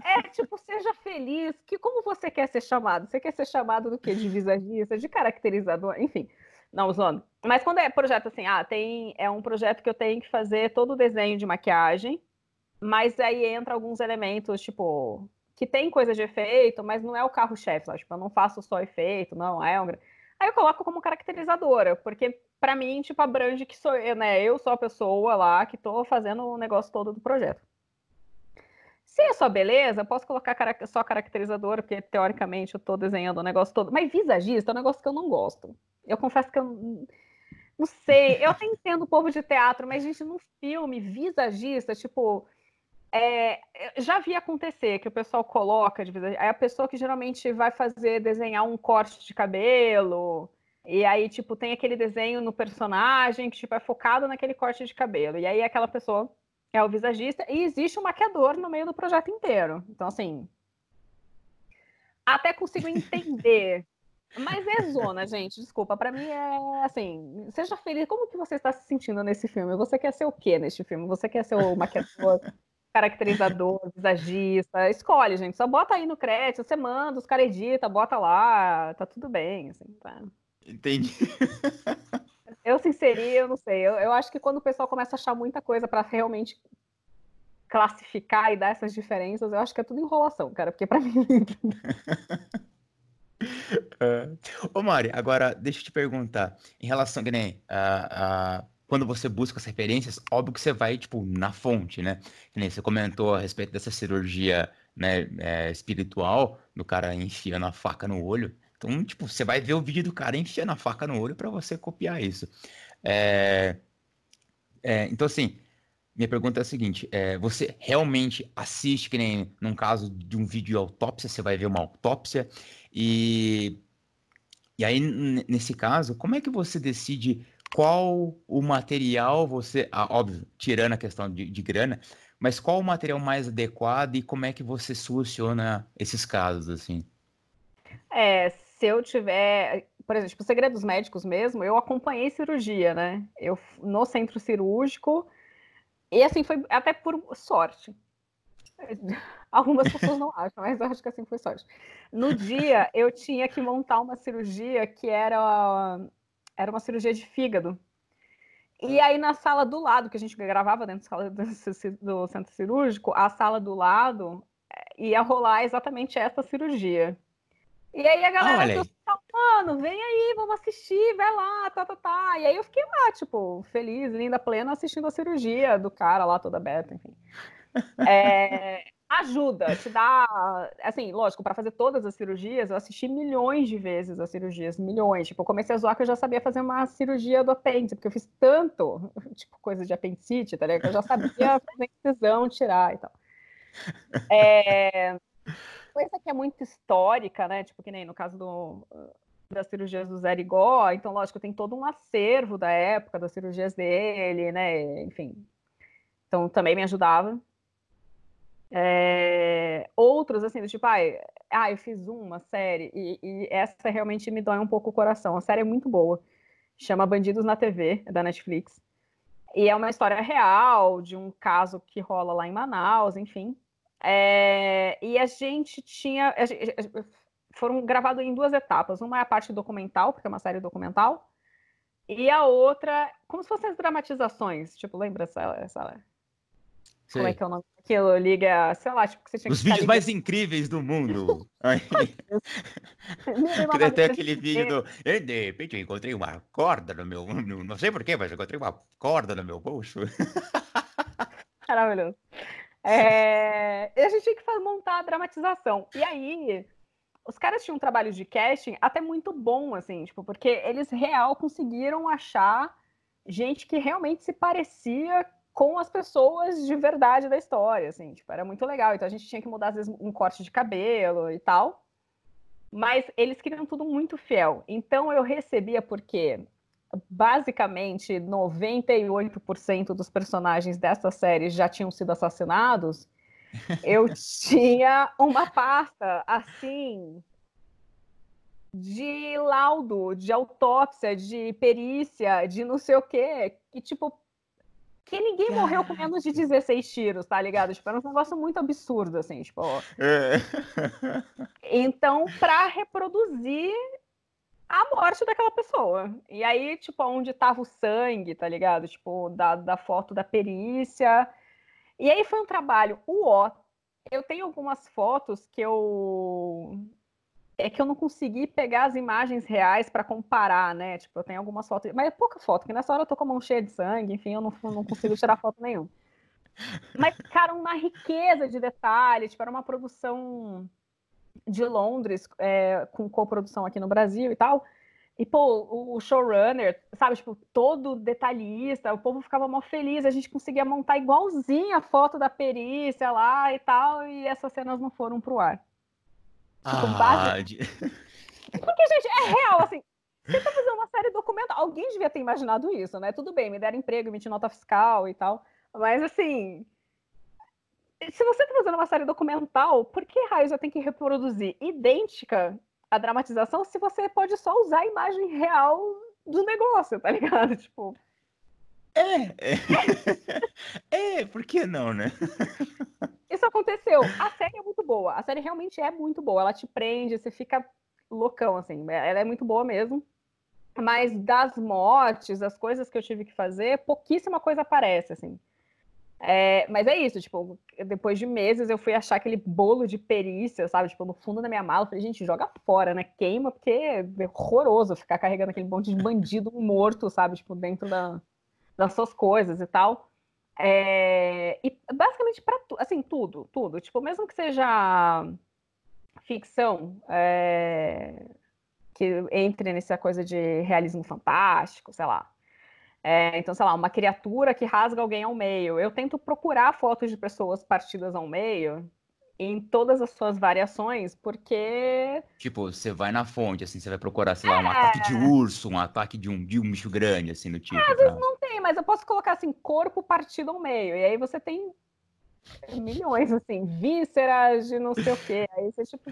É tipo, seja feliz. Que como você quer ser chamado? Você quer ser chamado do quê? De visagista, de caracterizador, enfim. Não, usando. Mas quando é projeto assim, ah, tem é um projeto que eu tenho que fazer todo o desenho de maquiagem, mas aí entra alguns elementos, tipo, que tem coisa de efeito, mas não é o carro-chefe, tipo, eu não faço só efeito, não, é um... Aí eu coloco como caracterizadora, porque para mim, tipo, abrange que sou eu, né? Eu sou a pessoa lá que tô fazendo o negócio todo do projeto. Se é só beleza, posso colocar só caracterizadora, porque teoricamente eu tô desenhando o negócio todo. Mas visagista é um negócio que eu não gosto. Eu confesso que eu não sei. Eu até entendo o povo de teatro, mas, gente, no filme, visagista, tipo. É, já vi acontecer que o pessoal coloca de visagista. É a pessoa que geralmente vai fazer, desenhar um corte de cabelo e aí, tipo, tem aquele desenho no personagem que, tipo, é focado naquele corte de cabelo. E aí aquela pessoa é o visagista e existe um maquiador no meio do projeto inteiro. Então, assim, até consigo entender Mas é zona, gente, desculpa. Pra mim é assim, seja feliz. Como que você está se sentindo nesse filme? Você quer ser o quê neste filme? Você quer ser o maquiador, caracterizador, visagista? Escolhe, gente. Só bota aí no crédito, você manda, os caras editam, bota lá, tá tudo bem, assim, tá? Entendi. Eu sinceri, eu não sei. Eu, eu acho que quando o pessoal começa a achar muita coisa para realmente classificar e dar essas diferenças, eu acho que é tudo enrolação, cara, porque para mim. É. Ô Mari, agora deixa eu te perguntar, em relação, que nem, a, a, quando você busca as referências, óbvio que você vai, tipo, na fonte, né? Que nem você comentou a respeito dessa cirurgia, né, é, espiritual, do cara enfiando a faca no olho. Então, tipo, você vai ver o vídeo do cara enfiando a faca no olho para você copiar isso. É, é, então, assim, minha pergunta é a seguinte: é, você realmente assiste, que nem num caso de um vídeo de autópsia, você vai ver uma autópsia, e, e aí, nesse caso, como é que você decide qual o material você. Ah, óbvio, tirando a questão de, de grana, mas qual o material mais adequado e como é que você soluciona esses casos, assim? É, se eu tiver, por exemplo, tipo, segredos médicos mesmo, eu acompanhei cirurgia, né? Eu no centro cirúrgico e assim foi até por sorte. Algumas pessoas não acham, mas eu acho que assim foi sorte. No dia, eu tinha que montar uma cirurgia que era, era uma cirurgia de fígado. E aí, na sala do lado, que a gente gravava dentro do centro cirúrgico, a sala do lado eh, ia rolar exatamente essa cirurgia. E aí a galera ah, mano, vem aí, vamos assistir, vai lá, tá, tá, tá. E aí eu fiquei lá, tipo, feliz, linda, plena, assistindo a cirurgia do cara lá, toda aberta, enfim. É, ajuda, te dá. Assim, lógico, para fazer todas as cirurgias, eu assisti milhões de vezes as cirurgias, milhões. Tipo, eu comecei a zoar que eu já sabia fazer uma cirurgia do apêndice, porque eu fiz tanto, tipo, coisa de apendicite, tá ligado? Que eu já sabia fazer incisão, tirar e tal. É coisa que é muito histórica, né? Tipo, que nem no caso do, das cirurgias do Zé Rigó, então, lógico, tem todo um acervo da época das cirurgias dele, né? Enfim. Então, também me ajudava. É... Outros, assim, do tipo, ai, ah, eu fiz uma série, e, e, essa realmente me dói um pouco o coração. A série é muito boa. Chama Bandidos na TV, é da Netflix. E é uma história real de um caso que rola lá em Manaus, enfim. É, e a gente tinha. A gente, foram gravados em duas etapas. Uma é a parte documental, porque é uma série documental, e a outra, como se fossem as dramatizações. Tipo, lembra essa. essa como é que é o nome daquilo? Liga, sei lá, tipo, que você tinha Os vídeos ligando... mais incríveis do mundo. Queria ter aquele vídeo do. De repente eu encontrei uma corda no meu. Não sei porquê, mas eu encontrei uma corda no meu bolso. Maravilhoso. É, a gente tinha que montar a dramatização. E aí, os caras tinham um trabalho de casting até muito bom, assim, tipo, porque eles real conseguiram achar gente que realmente se parecia com as pessoas de verdade da história, assim, tipo, era muito legal. Então a gente tinha que mudar, às vezes, um corte de cabelo e tal. Mas eles queriam tudo muito fiel. Então eu recebia, porque basicamente 98% dos personagens dessa série já tinham sido assassinados, eu tinha uma pasta assim de laudo, de autópsia, de perícia, de não sei o quê, que tipo que ninguém morreu com menos de 16 tiros, tá ligado? Tipo, era um negócio muito absurdo, assim, tipo. É. Então, para reproduzir a morte daquela pessoa. E aí, tipo, onde tava o sangue, tá ligado? Tipo, da, da foto da perícia. E aí foi um trabalho ó Eu tenho algumas fotos que eu é que eu não consegui pegar as imagens reais para comparar, né? Tipo, eu tenho algumas fotos, mas é pouca foto, porque nessa hora eu tô com a mão cheia de sangue, enfim, eu não, não consigo tirar foto nenhuma. Mas, cara, uma riqueza de detalhes, tipo, era uma produção de Londres, é, com coprodução aqui no Brasil e tal. E, pô, o showrunner, sabe, tipo, todo detalhista, o povo ficava mó feliz, a gente conseguia montar igualzinho a foto da perícia lá e tal, e essas cenas não foram pro ar. Tipo, ah, base... de... Porque, gente, é real, assim, você tá fazendo uma série documental, alguém devia ter imaginado isso, né? Tudo bem, me deram emprego, emitir nota fiscal e tal, mas, assim, se você está fazendo uma série documental, por que raios eu tenho que reproduzir idêntica a dramatização se você pode só usar a imagem real do negócio, tá ligado? Tipo. É, é, é, por que não, né? Isso aconteceu. A série é muito boa. A série realmente é muito boa. Ela te prende, você fica loucão, assim. Ela é muito boa mesmo. Mas das mortes, as coisas que eu tive que fazer, pouquíssima coisa aparece, assim. É, mas é isso, tipo, depois de meses eu fui achar aquele bolo de perícia, sabe? Tipo, no fundo da minha mala, eu falei, gente, joga fora, né? Queima, porque é horroroso ficar carregando aquele monte de bandido morto, sabe? Tipo, dentro da, das suas coisas e tal. É, e basicamente para tu, assim, tudo, tudo. Tipo, mesmo que seja ficção, é, que entre nessa coisa de realismo fantástico, sei lá. É, então, sei lá, uma criatura que rasga alguém ao meio. Eu tento procurar fotos de pessoas partidas ao meio em todas as suas variações, porque. Tipo, você vai na fonte, assim, você vai procurar, sei lá, um é... ataque de urso, um ataque de um, de um bicho grande, assim, no tipo. É, às vezes não tem, mas eu posso colocar assim, corpo partido ao meio. E aí você tem milhões, assim, vísceras de não sei o quê. Aí você, tipo,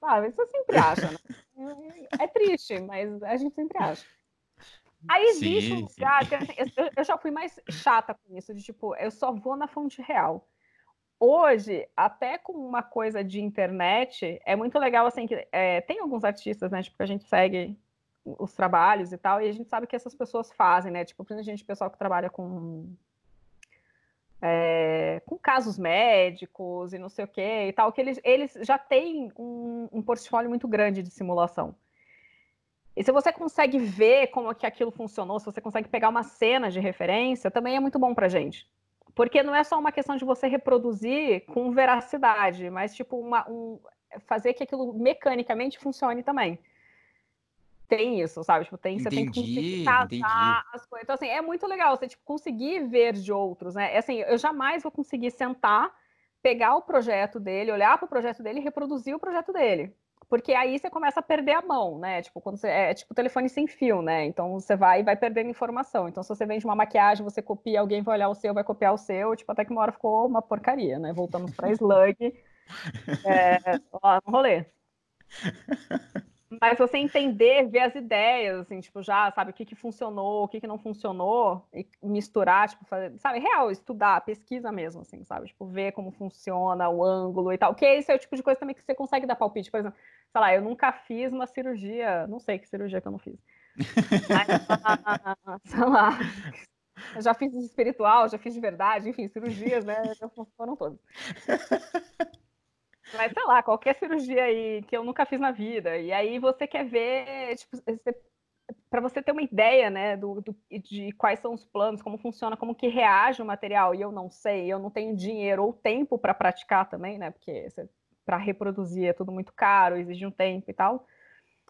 sabe, você sempre acha, né? É triste, mas a gente sempre acha. Aí existe sim, um lugar que assim, eu, eu, já fui mais chata com isso, de tipo, eu só vou na fonte real. Hoje, até com uma coisa de internet, é muito legal, assim, que é, tem alguns artistas, né, tipo, que a gente segue os trabalhos e tal, e a gente sabe que essas pessoas fazem, né, tipo, a gente, pessoal que trabalha com é, com casos médicos e não sei o que e tal, que eles, eles já têm um, um portfólio muito grande de simulação. E se você consegue ver como que aquilo funcionou, se você consegue pegar uma cena de referência, também é muito bom pra gente. Porque não é só uma questão de você reproduzir com veracidade, mas tipo uma, um, fazer que aquilo mecanicamente funcione também. Tem isso, sabe? Tipo, tem, entendi, você tem que conseguir casar as coisas. Então, assim, é muito legal você tipo, conseguir ver de outros, né? É assim, eu jamais vou conseguir sentar, pegar o projeto dele, olhar para o projeto dele e reproduzir o projeto dele. Porque aí você começa a perder a mão, né? Tipo, quando você, é tipo telefone sem fio, né? Então você vai e vai perdendo informação. Então, se você vende uma maquiagem, você copia, alguém vai olhar o seu, vai copiar o seu, tipo, até que uma hora ficou uma porcaria, né? Voltamos para slug é, lá no rolê. Mas você entender, ver as ideias, assim, tipo, já, sabe, o que, que funcionou, o que, que não funcionou, e misturar, tipo, fazer, sabe, real, estudar, pesquisa mesmo, assim, sabe, tipo, ver como funciona o ângulo e tal, que esse é o tipo de coisa também que você consegue dar palpite, por exemplo, sei lá, eu nunca fiz uma cirurgia, não sei que cirurgia que eu não fiz, mas, sei lá, eu já fiz espiritual, já fiz de verdade, enfim, cirurgias, né, foram todas. Mas sei lá, qualquer cirurgia aí que eu nunca fiz na vida. E aí você quer ver, tipo, para você ter uma ideia, né, do, do, de quais são os planos, como funciona, como que reage o material. E eu não sei, eu não tenho dinheiro ou tempo para praticar também, né? Porque para reproduzir é tudo muito caro, exige um tempo e tal.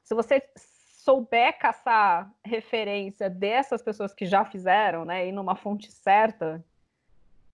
Se você souber caçar referência dessas pessoas que já fizeram, né, e numa fonte certa,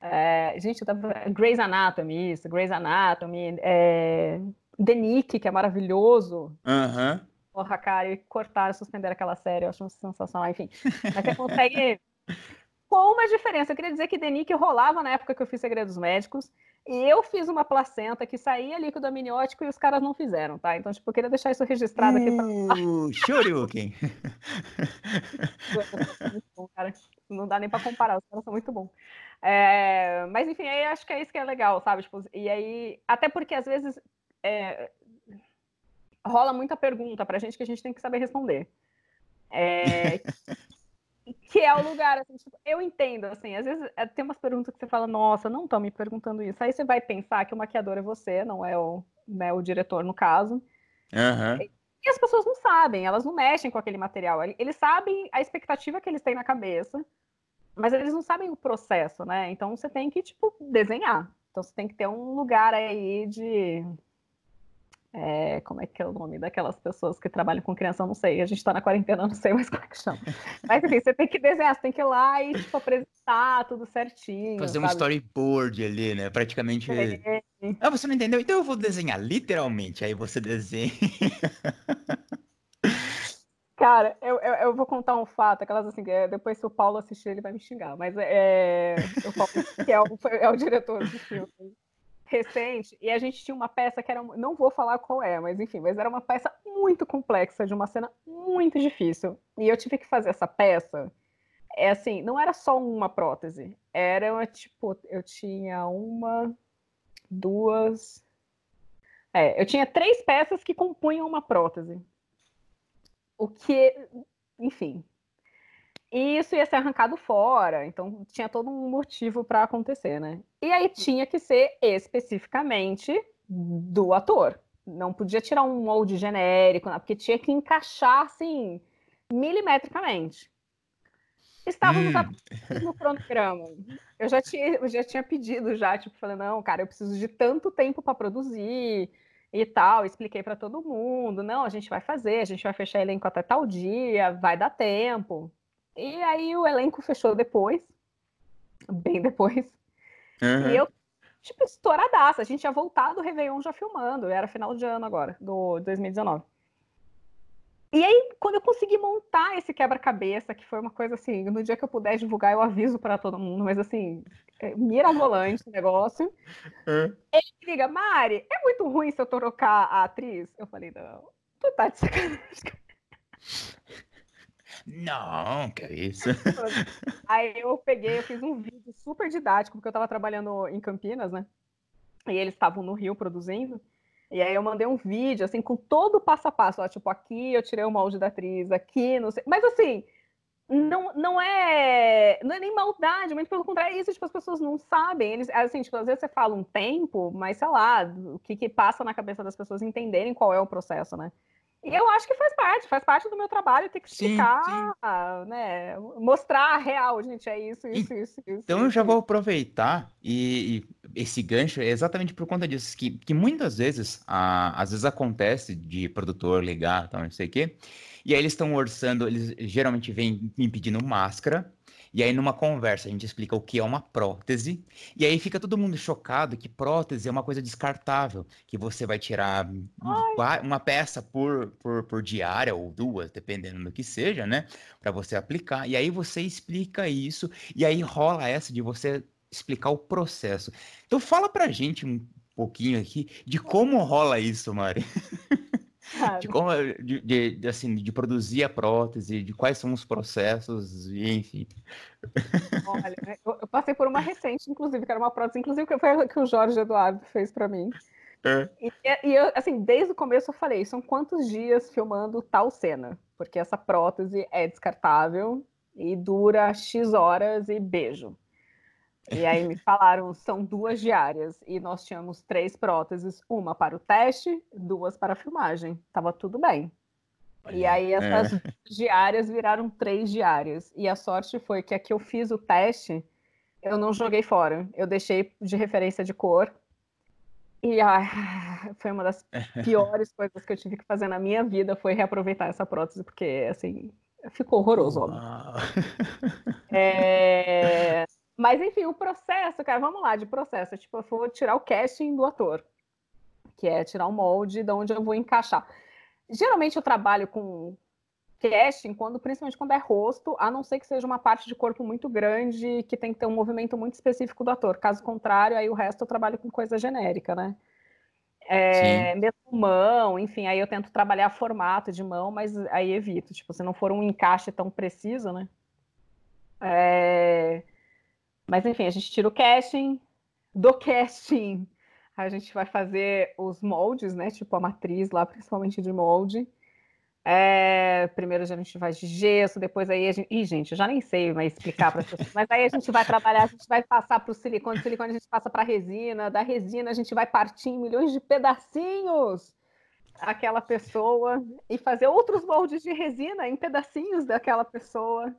é, gente, eu tava. Grey's Anatomy, isso, Grey's Anatomy, é, The Nick, que é maravilhoso. Aham. Uhum. Porra, cara, e cortar, suspender aquela série, eu acho sensacional, enfim. Mas consegue. Com uma diferença, eu queria dizer que The Nick rolava na época que eu fiz Segredos Médicos, e eu fiz uma placenta que saía líquido amniótico e os caras não fizeram, tá? Então, tipo, eu queria deixar isso registrado aqui pra. Uh, Shoryuken! não dá nem pra comparar, os caras são muito bons. É, mas enfim, aí acho que é isso que é legal, sabe? Tipo, e aí, até porque às vezes é, rola muita pergunta pra gente que a gente tem que saber responder. É, que é o lugar, assim, tipo, eu entendo, assim, às vezes tem umas perguntas que você fala, nossa, não estão me perguntando isso. Aí você vai pensar que o maquiador é você, não é o, né, o diretor, no caso. Uhum. E as pessoas não sabem, elas não mexem com aquele material. Eles sabem a expectativa que eles têm na cabeça, mas eles não sabem o processo, né? Então você tem que, tipo, desenhar. Então você tem que ter um lugar aí de. É, como é que é o nome daquelas pessoas que trabalham com criança? Eu não sei. A gente está na quarentena, não sei mais como é que chama. Mas enfim, você tem que desenhar, você tem que ir lá e tipo, apresentar tudo certinho. Fazer sabe? um storyboard ali, né? Praticamente. É. Ah, você não entendeu? Então eu vou desenhar literalmente. Aí você desenha. Cara, eu, eu, eu, vou contar um fato, aquelas assim, depois se o Paulo assistir, ele vai me xingar, mas é, o Paulo, que é o, é o diretor do filme recente, e a gente tinha uma peça que era, não vou falar qual é, mas enfim, mas era uma peça muito complexa, de uma cena muito difícil. E eu tive que fazer essa peça. É assim, não era só uma prótese. Era tipo, eu tinha uma, duas. É, eu tinha três peças que compunham uma prótese. O que, enfim. E isso ia ser arrancado fora, então tinha todo um motivo para acontecer, né? E aí tinha que ser especificamente do ator. Não podia tirar um molde genérico, porque tinha que encaixar assim milimetricamente. Estávamos hum. no cronograma. Eu já tinha, eu já tinha pedido já, tipo, falei, não, cara, eu preciso de tanto tempo para produzir e tal. Expliquei para todo mundo, não, a gente vai fazer, a gente vai fechar elenco até tal dia, vai dar tempo. E aí o elenco fechou depois, bem depois. Uhum. E eu, tipo, estouradaça. A gente tinha voltado do Réveillon já filmando, era final de ano agora, do 2019. E aí, quando eu consegui montar esse quebra-cabeça, que foi uma coisa assim, no dia que eu puder divulgar, eu aviso para todo mundo, mas assim, é mirabolante o negócio. É. Ele liga, Mari, é muito ruim se eu trocar a atriz? Eu falei, não, tu tá de sacanagem. Não, que é isso. Aí eu peguei, eu fiz um vídeo super didático, porque eu tava trabalhando em Campinas, né? E eles estavam no Rio produzindo. E aí eu mandei um vídeo, assim, com todo o passo a passo. Ó, tipo, aqui eu tirei o molde da atriz, aqui, não sei. Mas assim, não, não é não é nem maldade, mas pelo contrário, é isso, tipo, as pessoas não sabem. Eles, assim, tipo, às vezes você fala um tempo, mas sei lá, o que, que passa na cabeça das pessoas entenderem qual é o processo, né? E eu acho que faz parte, faz parte do meu trabalho ter que explicar, sim, sim. né? Mostrar a real, gente, é isso, isso, isso, isso. Então eu já vou aproveitar e, e, esse gancho é exatamente por conta disso, que, que muitas vezes, a, às vezes acontece de produtor ligar, tal, não sei o quê, e aí eles estão orçando, eles geralmente vêm me pedindo máscara, e aí, numa conversa, a gente explica o que é uma prótese, e aí fica todo mundo chocado que prótese é uma coisa descartável, que você vai tirar Ai. uma peça por, por, por diária, ou duas, dependendo do que seja, né? Para você aplicar. E aí você explica isso, e aí rola essa de você explicar o processo. Então, fala pra gente um pouquinho aqui de como rola isso, Mari. de como de, de, de, assim de produzir a prótese de quais são os processos e enfim. Olha eu, eu, passei por uma recente inclusive que era uma prótese inclusive que foi a que o Jorge Eduardo fez para mim. É. e, e eu, assim desde o começo eu falei são quantos dias filmando tal cena? Porque essa prótese é descartável e dura x horas e beijo e aí me falaram, são duas diárias. E nós tínhamos três próteses, uma para o teste, duas para a filmagem. Tava tudo bem. E aí essas é. diárias viraram três diárias. E a sorte foi que a que eu fiz o teste, eu não joguei fora. Eu deixei de referência de cor. E ah, foi uma das piores coisas que eu tive que fazer na minha vida, foi reaproveitar essa prótese, porque, assim, ficou horroroso. É... Mas, enfim, o processo, cara, vamos lá, de processo. Tipo, eu vou tirar o casting do ator, que é tirar o molde de onde eu vou encaixar. Geralmente eu trabalho com casting, quando, principalmente quando é rosto, a não ser que seja uma parte de corpo muito grande, que tem que ter um movimento muito específico do ator. Caso contrário, aí o resto eu trabalho com coisa genérica, né? É, mesmo mão, enfim, aí eu tento trabalhar formato de mão, mas aí evito, tipo, se não for um encaixe tão preciso, né? É... Mas enfim, a gente tira o casting, do casting a gente vai fazer os moldes, né? Tipo a matriz lá, principalmente de molde. É, primeiro a gente vai de gesso, depois aí a gente. Ih, gente, eu já nem sei mais explicar para as pessoas, mas aí a gente vai trabalhar, a gente vai passar para o silicone, silicone a gente passa para a resina, da resina a gente vai partir em milhões de pedacinhos aquela pessoa e fazer outros moldes de resina em pedacinhos daquela pessoa.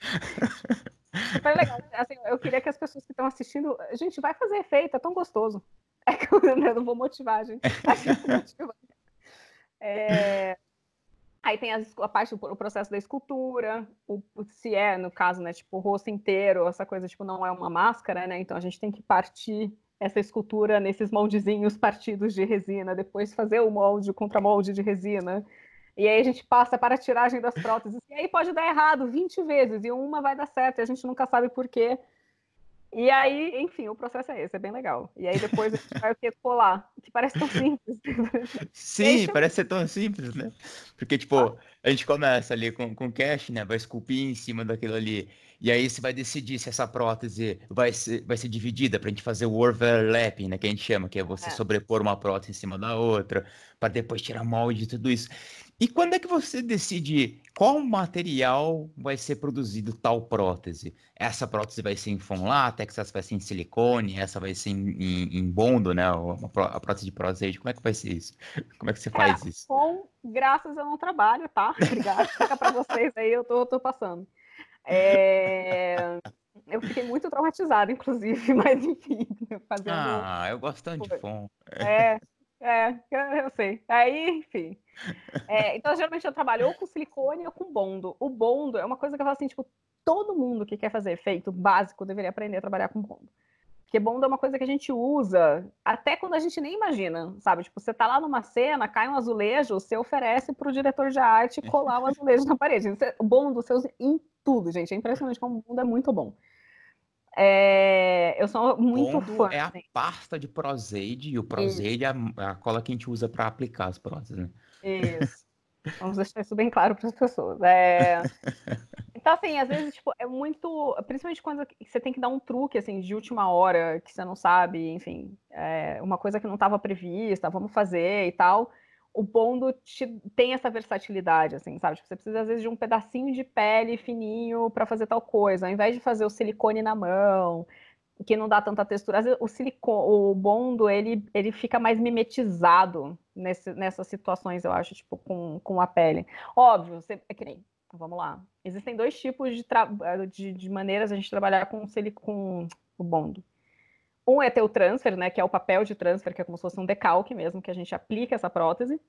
Foi legal. Assim, eu queria que as pessoas que estão assistindo. Gente, vai fazer efeito, é tão gostoso. É que eu não vou motivar, gente. É... Aí tem a parte, o processo da escultura, o, se é, no caso, né, tipo, o rosto inteiro, essa coisa, tipo, não é uma máscara, né, então a gente tem que partir essa escultura nesses moldezinhos partidos de resina, depois fazer o molde, o contramolde de resina, e aí a gente passa para a tiragem das próteses. E aí pode dar errado 20 vezes, e uma vai dar certo, e a gente nunca sabe por quê. E aí, enfim, o processo é esse, é bem legal. E aí depois a gente vai o que colar, que parece tão simples. Sim, parece ser tão simples, né? Porque, tipo, a gente começa ali com, com cash, né? Vai esculpir em cima daquilo ali. E aí você vai decidir se essa prótese vai ser, vai ser dividida para a gente fazer o overlapping, né? Que a gente chama, que é você é. sobrepor uma prótese em cima da outra, para depois tirar molde e tudo isso. E quando é que você decide qual material vai ser produzido tal prótese? Essa prótese vai ser em foam látex, essa vai ser em silicone, essa vai ser em, em, em bondo, né? A prótese de prótese, como é que vai ser isso? Como é que você faz é, isso? Com graças eu não trabalho, tá? Obrigada. Fica para vocês aí, eu tô, tô passando. É... Eu fiquei muito traumatizada, inclusive, mas enfim, fazendo. Ah, eu gosto tanto de foam. É, é, eu sei. Aí, enfim. É, então, geralmente eu trabalho ou com silicone ou com bondo. O bondo é uma coisa que eu falo assim, tipo, todo mundo que quer fazer efeito básico deveria aprender a trabalhar com bondo. Porque bondo é uma coisa que a gente usa até quando a gente nem imagina, sabe? Tipo, você tá lá numa cena, cai um azulejo, você oferece pro diretor de arte colar o azulejo na parede. O bondo você usa em tudo, gente. É impressionante como o bondo é muito bom. É, eu sou muito Bondo fã. é a pasta de Prozaide e o Prozaide é a, a, cola que a gente usa para aplicar as próteses, né? Isso. Vamos deixar isso bem claro para as pessoas. É... Então, assim, às vezes, tipo, é muito. Principalmente quando você tem que dar um truque, assim, de última hora, que você não sabe, enfim, é uma coisa que não estava prevista, vamos fazer e tal o Bondo te, tem essa versatilidade, assim, sabe? Tipo, você precisa, às vezes, de um pedacinho de pele fininho para fazer tal coisa, ao invés de fazer o silicone na mão, que não dá tanta textura. Às vezes, o silicone, o Bondo, ele, ele fica mais mimetizado nesse, nessas situações, eu acho, tipo, com, com a pele. Óbvio, você, é que nem, vamos lá. Existem dois tipos de, de, de maneiras a gente trabalhar com, com o Bondo. Um é ter o transfer, né, que é o papel de transfer, que é como se fosse um decalque mesmo, que a gente aplica essa prótese.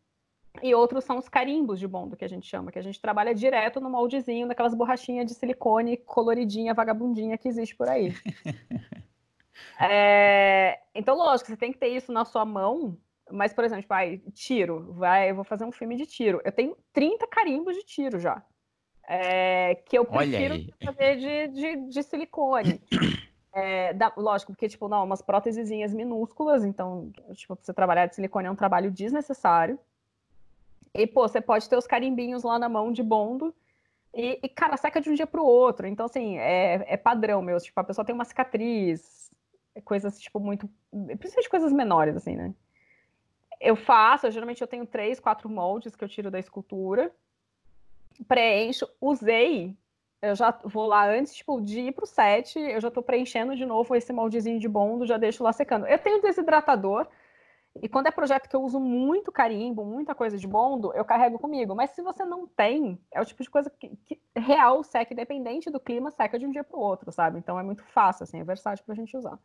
E outros são os carimbos de bondo, que a gente chama, que a gente trabalha direto no moldezinho daquelas borrachinhas de silicone coloridinha, vagabundinha que existe por aí. é... Então, lógico, você tem que ter isso na sua mão, mas, por exemplo, vai, tiro, vai, eu vou fazer um filme de tiro. Eu tenho 30 carimbos de tiro já. É... Que eu prefiro fazer de, de, de silicone. É, da, lógico, porque, tipo, não, umas prótesezinhas minúsculas, então, tipo, pra você trabalhar de silicone é um trabalho desnecessário. E, pô, você pode ter os carimbinhos lá na mão de bondo e, e cara, seca de um dia pro outro. Então, assim, é, é padrão meu. Tipo, a pessoa tem uma cicatriz, coisas, tipo, muito... Principalmente coisas menores, assim, né? Eu faço, eu, geralmente eu tenho três, quatro moldes que eu tiro da escultura, preencho, usei eu já vou lá antes, tipo, de ir pro set, eu já tô preenchendo de novo esse moldezinho de bondo, já deixo lá secando. Eu tenho desidratador, e quando é projeto que eu uso muito carimbo, muita coisa de bondo, eu carrego comigo. Mas se você não tem, é o tipo de coisa que, que real seca, independente do clima, seca de um dia pro outro, sabe? Então é muito fácil, assim, é versátil pra gente usar.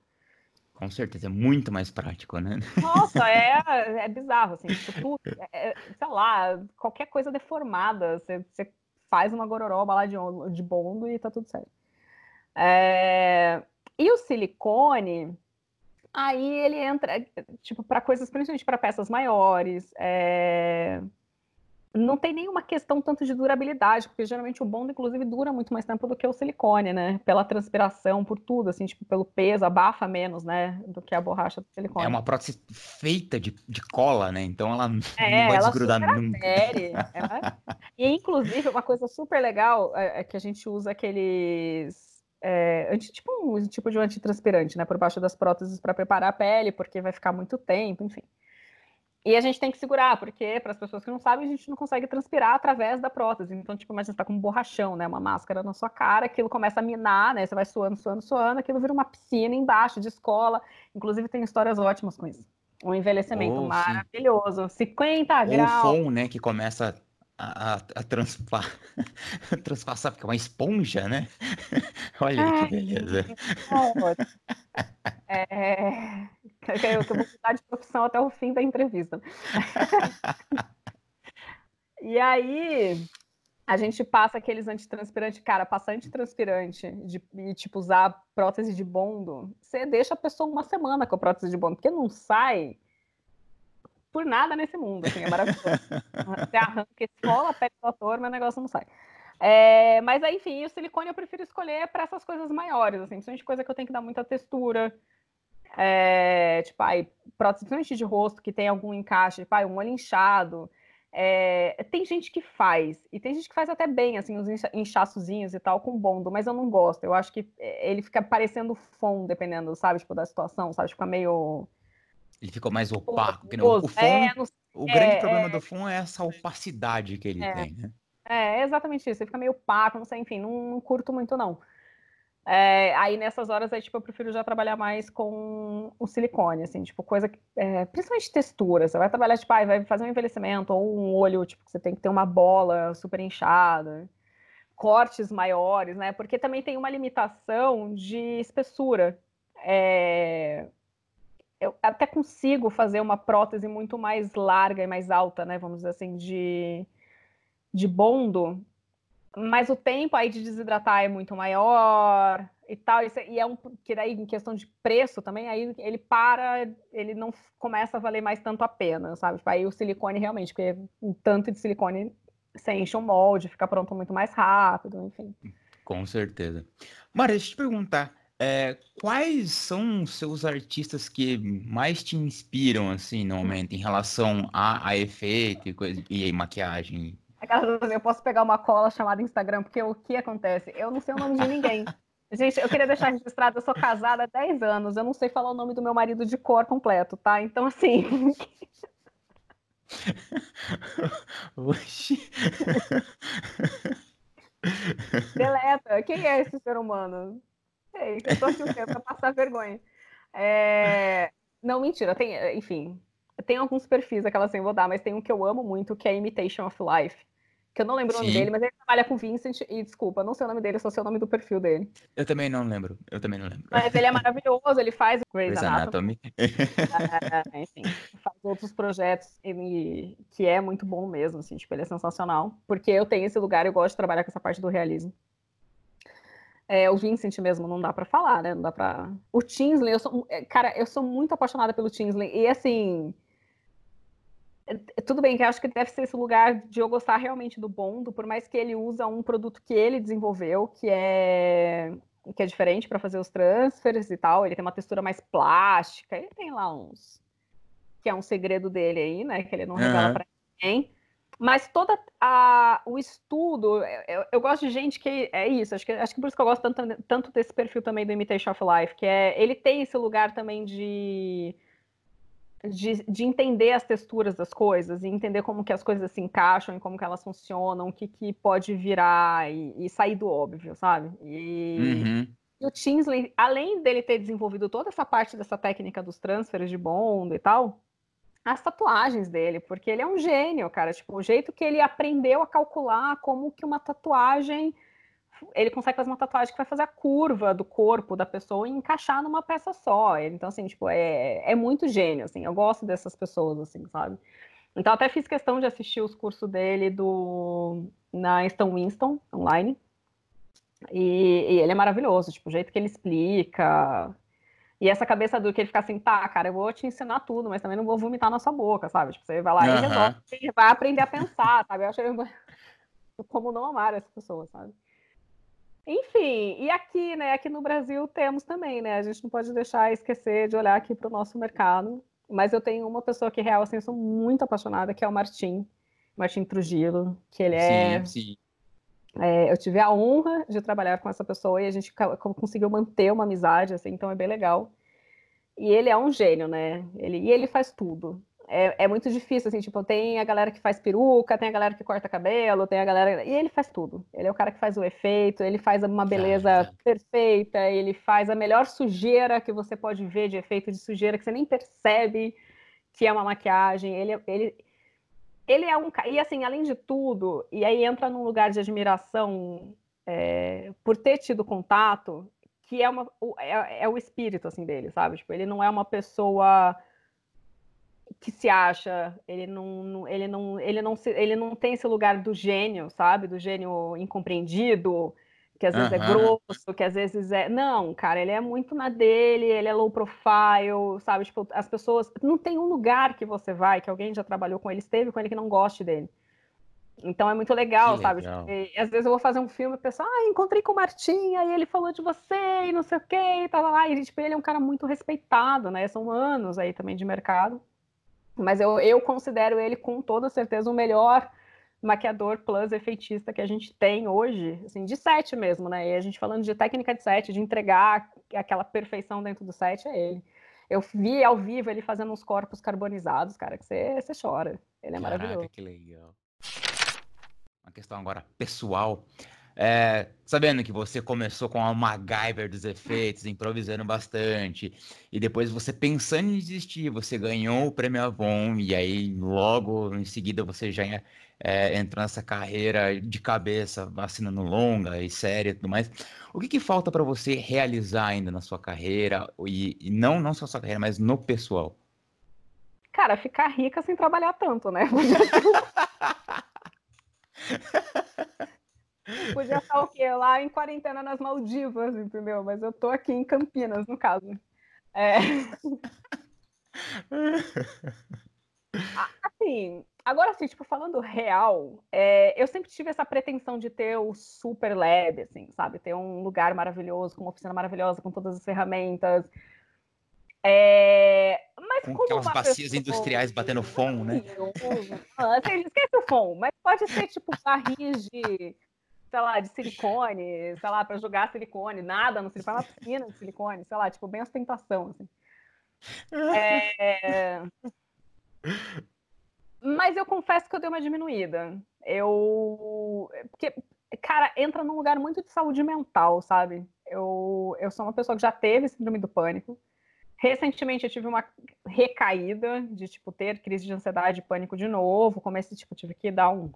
Com certeza, é muito mais prático, né? Nossa, é, é bizarro, assim, tipo, tudo, é, é sei lá, qualquer coisa deformada, você, você faz uma gororoba lá de, de bondo e tá tudo certo. É... E o silicone, aí ele entra, tipo, para coisas, principalmente para peças maiores, é não tem nenhuma questão tanto de durabilidade, porque geralmente o bondo, inclusive, dura muito mais tempo do que o silicone, né? Pela transpiração, por tudo, assim, tipo, pelo peso, abafa menos, né? Do que a borracha do silicone. É uma prótese feita de, de cola, né? Então ela é, não vai desgrudar nunca. Ela... E, inclusive, uma coisa super legal é, é que a gente usa aqueles. É, anti, tipo um tipo de um antitranspirante, né? Por baixo das próteses para preparar a pele, porque vai ficar muito tempo, enfim. E a gente tem que segurar, porque, para as pessoas que não sabem, a gente não consegue transpirar através da prótese. Então, tipo, imagina você tá com um borrachão, né? Uma máscara na sua cara, aquilo começa a minar, né? Você vai suando, suando, suando, aquilo vira uma piscina embaixo de escola. Inclusive, tem histórias ótimas com isso. Um envelhecimento oh, maravilhoso. 50 graus. Ou o né? Que começa a, a, a transpar, transpassar, porque é uma esponja, né? Olha Ai, que beleza. É, eu, vou mudar de profissão até o fim da entrevista. e aí, a gente passa aqueles antitranspirantes, cara, passar antitranspirante de, e, tipo, usar prótese de bondo, você deixa a pessoa uma semana com a prótese de bondo, porque não sai por nada nesse mundo, assim, é maravilhoso. você arranca, escola, pega o ator, mas o negócio não sai. É, mas aí, enfim, o silicone eu prefiro escolher para essas coisas maiores, assim, principalmente coisa que eu tenho que dar muita textura. É, tipo, prótese, principalmente de rosto, que tem algum encaixe, tipo, aí, um olho inchado. É, tem gente que faz, e tem gente que faz até bem, assim, os inchaçozinhos e tal, com bondo, mas eu não gosto. Eu acho que é, ele fica parecendo fom, dependendo, sabe, tipo, da situação, sabe? Fica meio. Ele ficou mais opaco. Que não, o fom, é, o grande problema do fom é essa opacidade que ele tem, né? É, é exatamente isso. Ele fica meio opaco, não sei, enfim, não, não curto muito, não. É, aí nessas horas aí, tipo, eu prefiro já trabalhar mais com o silicone, assim, tipo, coisa que, é, principalmente textura. Você vai trabalhar, tipo, ah, vai fazer um envelhecimento ou um olho, tipo, que você tem que ter uma bola super inchada, cortes maiores, né? Porque também tem uma limitação de espessura. É, eu até consigo fazer uma prótese muito mais larga e mais alta, né? Vamos dizer assim, de de bondo, mas o tempo aí de desidratar é muito maior e tal, e é um que daí em questão de preço também, aí ele para, ele não começa a valer mais tanto a pena, sabe? Tipo, aí o silicone realmente, porque um tanto de silicone você enche um molde, fica pronto muito mais rápido, enfim. Com certeza. Maria, deixa eu te perguntar, é, quais são os seus artistas que mais te inspiram, assim, no momento, em relação a, a efeito e, coisa, e maquiagem? Eu posso pegar uma cola chamada Instagram, porque o que acontece? Eu não sei o nome de ninguém. Gente, eu queria deixar registrado, eu sou casada há 10 anos, eu não sei falar o nome do meu marido de cor completo, tá? Então, assim. Oxi. Deleta, quem é esse ser humano? Sei, eu tô aqui o quê? Pra passar vergonha. É... Não, mentira, tem, enfim, tem alguns perfis, aquela assim, vou dar, mas tem um que eu amo muito, que é Imitation of Life que eu não lembro Sim. o nome dele, mas ele trabalha com Vincent e desculpa, não sei o nome dele, só sei o nome do perfil dele. Eu também não lembro, eu também não lembro. Mas ele é maravilhoso, ele faz Grey's Anatomy. Anatomy. é, enfim, faz outros projetos e, que é muito bom mesmo, assim, tipo, ele é sensacional, porque eu tenho esse lugar, eu gosto de trabalhar com essa parte do realismo. É, o Vincent mesmo não dá para falar, né? Não dá para. O Tinsley, eu sou, é, cara, eu sou muito apaixonada pelo Tinsley e assim, tudo bem que acho que deve ser esse lugar de eu gostar realmente do Bondo, por mais que ele usa um produto que ele desenvolveu, que é que é diferente para fazer os transfers e tal, ele tem uma textura mais plástica, ele tem lá uns que é um segredo dele aí, né, que ele não revela uhum. para ninguém. Mas toda a, o estudo, eu, eu, gosto de gente que é isso, acho que, acho que por isso que eu gosto tanto, tanto desse perfil também do Imitation of Life, que é ele tem esse lugar também de de, de, entender as texturas das coisas e entender como que as coisas se encaixam e como que elas funcionam, o que, que pode virar e, e sair do óbvio, sabe? E, uhum. e, o Tinsley, além dele ter desenvolvido toda essa parte dessa técnica dos transfers de bond e tal, as tatuagens dele, porque ele é um gênio, cara. Tipo, o jeito que ele aprendeu a calcular como que uma tatuagem ele consegue fazer uma tatuagem que vai fazer a curva do corpo da pessoa e encaixar numa peça só. Então, assim, tipo, é, é muito gênio, assim. Eu gosto dessas pessoas, assim, sabe? Então, até fiz questão de assistir os cursos dele do, na Stone Winston, online. E, e, ele é maravilhoso, tipo, o jeito que ele explica. E essa cabeça do que ele fica assim, tá, cara, eu vou te ensinar tudo, mas também não vou vomitar na sua boca, sabe? Tipo, você vai lá uhum. e resolve, vai aprender a pensar, sabe? Eu acho como não amar essa pessoa, sabe? Enfim, e aqui, né? Aqui no Brasil temos também, né? A gente não pode deixar esquecer de olhar aqui para o nosso mercado. Mas eu tenho uma pessoa que real assim, eu sou muito apaixonada, que é o Martim, Martim Trujillo, que ele é. Sim, sim. É, eu tive a honra de trabalhar com essa pessoa e a gente conseguiu manter uma amizade, assim, então é bem legal. E ele é um gênio, né? Ele, e ele faz tudo é, é, muito difícil, assim, tipo, tem a galera que faz peruca, tem a galera que corta cabelo, tem a galera. E ele faz tudo. Ele é o cara que faz o efeito, ele faz uma beleza perfeita, ele faz a melhor sujeira que você pode ver de efeito de sujeira, que você nem percebe que é uma maquiagem. Ele, ele, ele é um. E assim, além de tudo, e aí entra num lugar de admiração é, por ter tido contato, que é, uma, é, é o espírito, assim, dele, sabe? Tipo, ele não é uma pessoa que se acha, ele não, ele não, ele não, se, ele não tem esse lugar do gênio, sabe? Do gênio incompreendido, que às vezes é grosso, que às vezes é. Não, cara, ele é muito na dele, ele é low profile, sabe? Tipo, as pessoas. Não tem um lugar que você vai, que alguém já trabalhou com ele, esteve com ele que não goste dele. Então é muito legal, Que sabe? legal. E, às vezes eu vou fazer um filme e a pessoa, ah, encontrei com o Martim, aí ele falou de você e não sei o quê, e tal, lá. E tipo, ele é um cara muito respeitado, né? São anos aí também de mercado. Mas eu, eu considero ele com toda certeza o melhor maquiador plus efeitista que a gente tem hoje, assim, de set mesmo, né? E a gente falando de técnica de set, de entregar aquela perfeição dentro do set, é ele. Eu vi ao vivo ele fazendo uns corpos carbonizados, cara, que você, você chora. Ele é Caraca, maravilhoso. que legal. Uma questão agora pessoal. É, sabendo que você começou com a MacGyver dos efeitos, improvisando bastante, e depois você pensando em desistir, você ganhou o prêmio Avon, e aí logo em seguida você já é, entrou nessa carreira de cabeça, assinando longa e série e tudo mais. O que que falta para você realizar ainda na sua carreira, e, e não, não só na sua carreira, mas no pessoal? Cara, ficar rica sem trabalhar tanto, né? Podia estar o quê? Lá em quarentena nas Maldivas, entendeu? Mas eu tô aqui em Campinas, no caso. É... assim, agora assim, tipo, falando real, é, eu sempre tive essa pretensão de ter o super lab, assim, sabe? Ter um lugar maravilhoso, com uma oficina maravilhosa, com todas as ferramentas. É, mas Com como aquelas bacias pessoa- industriais batendo fom, né? Assim, esquece o fom, mas pode ser tipo barris de, sei lá, de silicone, sei lá, para jogar silicone, nada no silicone, uma piscina de silicone, sei lá, tipo, bem ostentação, assim. É... Mas eu confesso que eu dei uma diminuída. Eu. Porque, cara, entra num lugar muito de saúde mental, sabe? Eu, eu sou uma pessoa que já teve síndrome do pânico. Recentemente eu tive uma recaída de, tipo, ter crise de ansiedade e pânico de novo. Comecei, tipo, tive que dar um.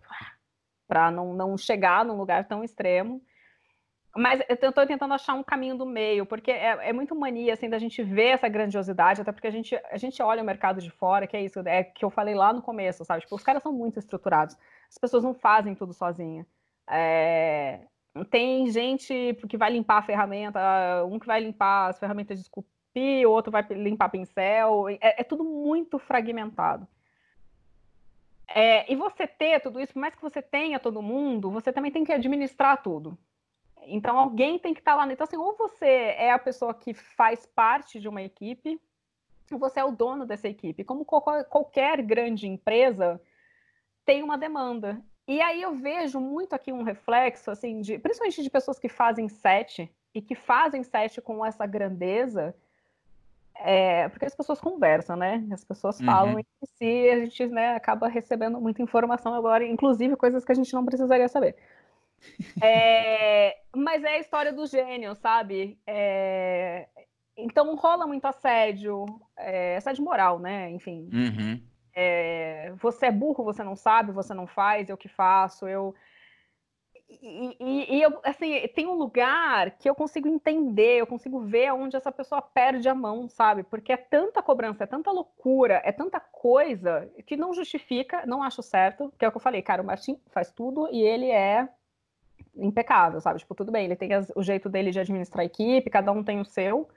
Para não, não chegar num lugar tão extremo. Mas eu estou tentando achar um caminho do meio, porque é, é, muito mania assim da gente ver essa grandiosidade, até porque a gente, a gente olha o mercado de fora, que é isso, é que eu falei lá no começo, sabe? Tipo, os caras são muito estruturados, as pessoas não fazem tudo sozinha. É, tem gente que vai limpar a ferramenta, um que vai limpar as ferramentas de esculpir, o outro vai limpar pincel, é, é tudo muito fragmentado. É, e você ter tudo isso, por mais que você tenha todo mundo, você também tem que administrar tudo. Então, alguém tem que estar lá. Então, assim, ou você é a pessoa que faz parte de uma equipe, ou você é o dono dessa equipe. Como qualquer grande empresa tem uma demanda. E aí eu vejo muito aqui um reflexo, assim, de, principalmente de pessoas que fazem set e que fazem set com essa grandeza, é, porque as pessoas conversam, né? As pessoas falam uhum. entre si e a gente né, acaba recebendo muita informação agora, inclusive coisas que a gente não precisaria saber. É, mas é a história do gênio, sabe? É, então rola muito assédio, é, assédio moral, né? Enfim. Uhum. É, você é burro, você não sabe, você não faz, eu que faço, eu. E, e, eu, assim, tem um lugar que eu consigo entender, eu consigo ver onde essa pessoa perde a mão, sabe? Porque é tanta cobrança, é tanta loucura, é tanta coisa que não justifica, não acho certo, que é o que eu falei, cara, o Martin faz tudo e ele é impecável, sabe? Tipo, tudo bem, ele tem as, o jeito dele de administrar a equipe, cada um tem o seu.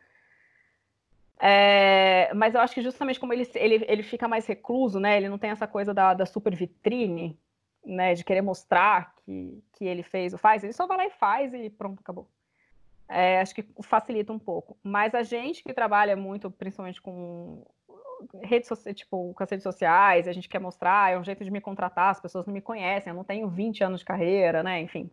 É, mas eu acho que justamente como ele, ele, ele fica mais recluso, né? Ele não tem essa coisa da, da super vitrine, né? De querer mostrar que, que ele fez ou faz, ele só vai lá e faz e pronto, acabou. É, acho que facilita um pouco. Mas a gente que trabalha muito, principalmente com redes tipo, com as redes sociais, a gente quer mostrar, é um jeito de me contratar, as pessoas não me conhecem, eu não tenho 20 anos de carreira, né? Enfim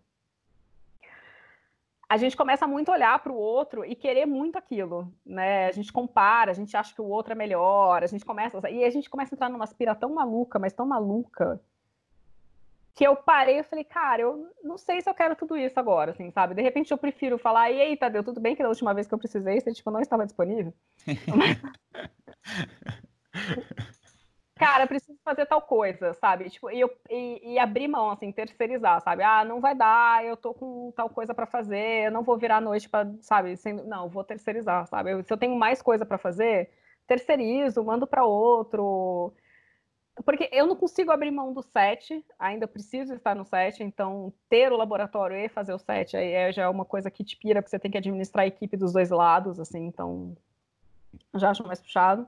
a gente começa muito a olhar para o outro e querer muito aquilo, né? A gente compara, a gente acha que o outro é melhor, a gente começa e a gente começa a entrar numa aspira tão maluca, mas tão maluca, que eu parei e falei, cara, eu não sei se eu quero tudo isso agora, assim, sabe? De repente eu prefiro falar, e aí, Tadeu, tudo bem que da última vez que eu precisei, você tipo, não estava disponível? cara, preciso fazer tal coisa, sabe? Tipo, e, eu, e, e, abrir mão, assim, terceirizar, sabe? Ah, não vai dar, eu tô com tal coisa para fazer, eu não vou virar à noite para, sabe? Sendo, não, vou terceirizar, sabe? Eu, se eu tenho mais coisa para fazer, terceirizo, mando para outro. Porque eu não consigo abrir mão do set, ainda preciso estar no set, então ter o laboratório e fazer o set aí é, já é uma coisa que te pira, porque você tem que administrar a equipe dos dois lados, assim, então já acho mais puxado.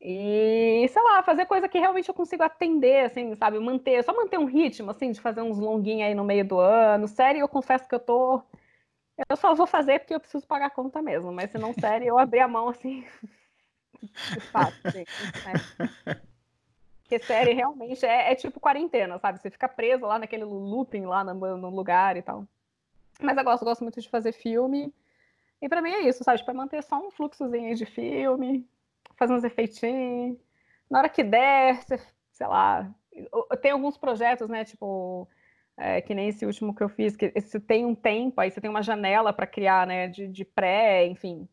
E, sei lá, fazer coisa que realmente eu consigo atender, assim, sabe? Manter, só manter um ritmo, assim, de fazer uns longuinhos aí no meio do ano. Série, eu confesso que eu tô. Eu só vou fazer porque eu preciso pagar a conta mesmo, mas se não série, eu abri a mão assim. de fato, assim, né? Porque série realmente é, é, tipo quarentena, sabe? Você fica preso lá naquele looping lá no, no lugar e tal. Mas eu gosto, gosto muito de fazer filme. E para mim é isso, sabe? Para tipo, é manter só um fluxozinho de filme, fazer uns efeitinhos. Na hora que der, você, sei lá. Tem alguns projetos, né? Tipo, é, que nem esse último que eu fiz, que você tem um tempo, aí você tem uma janela para criar, né? De, de pré, enfim.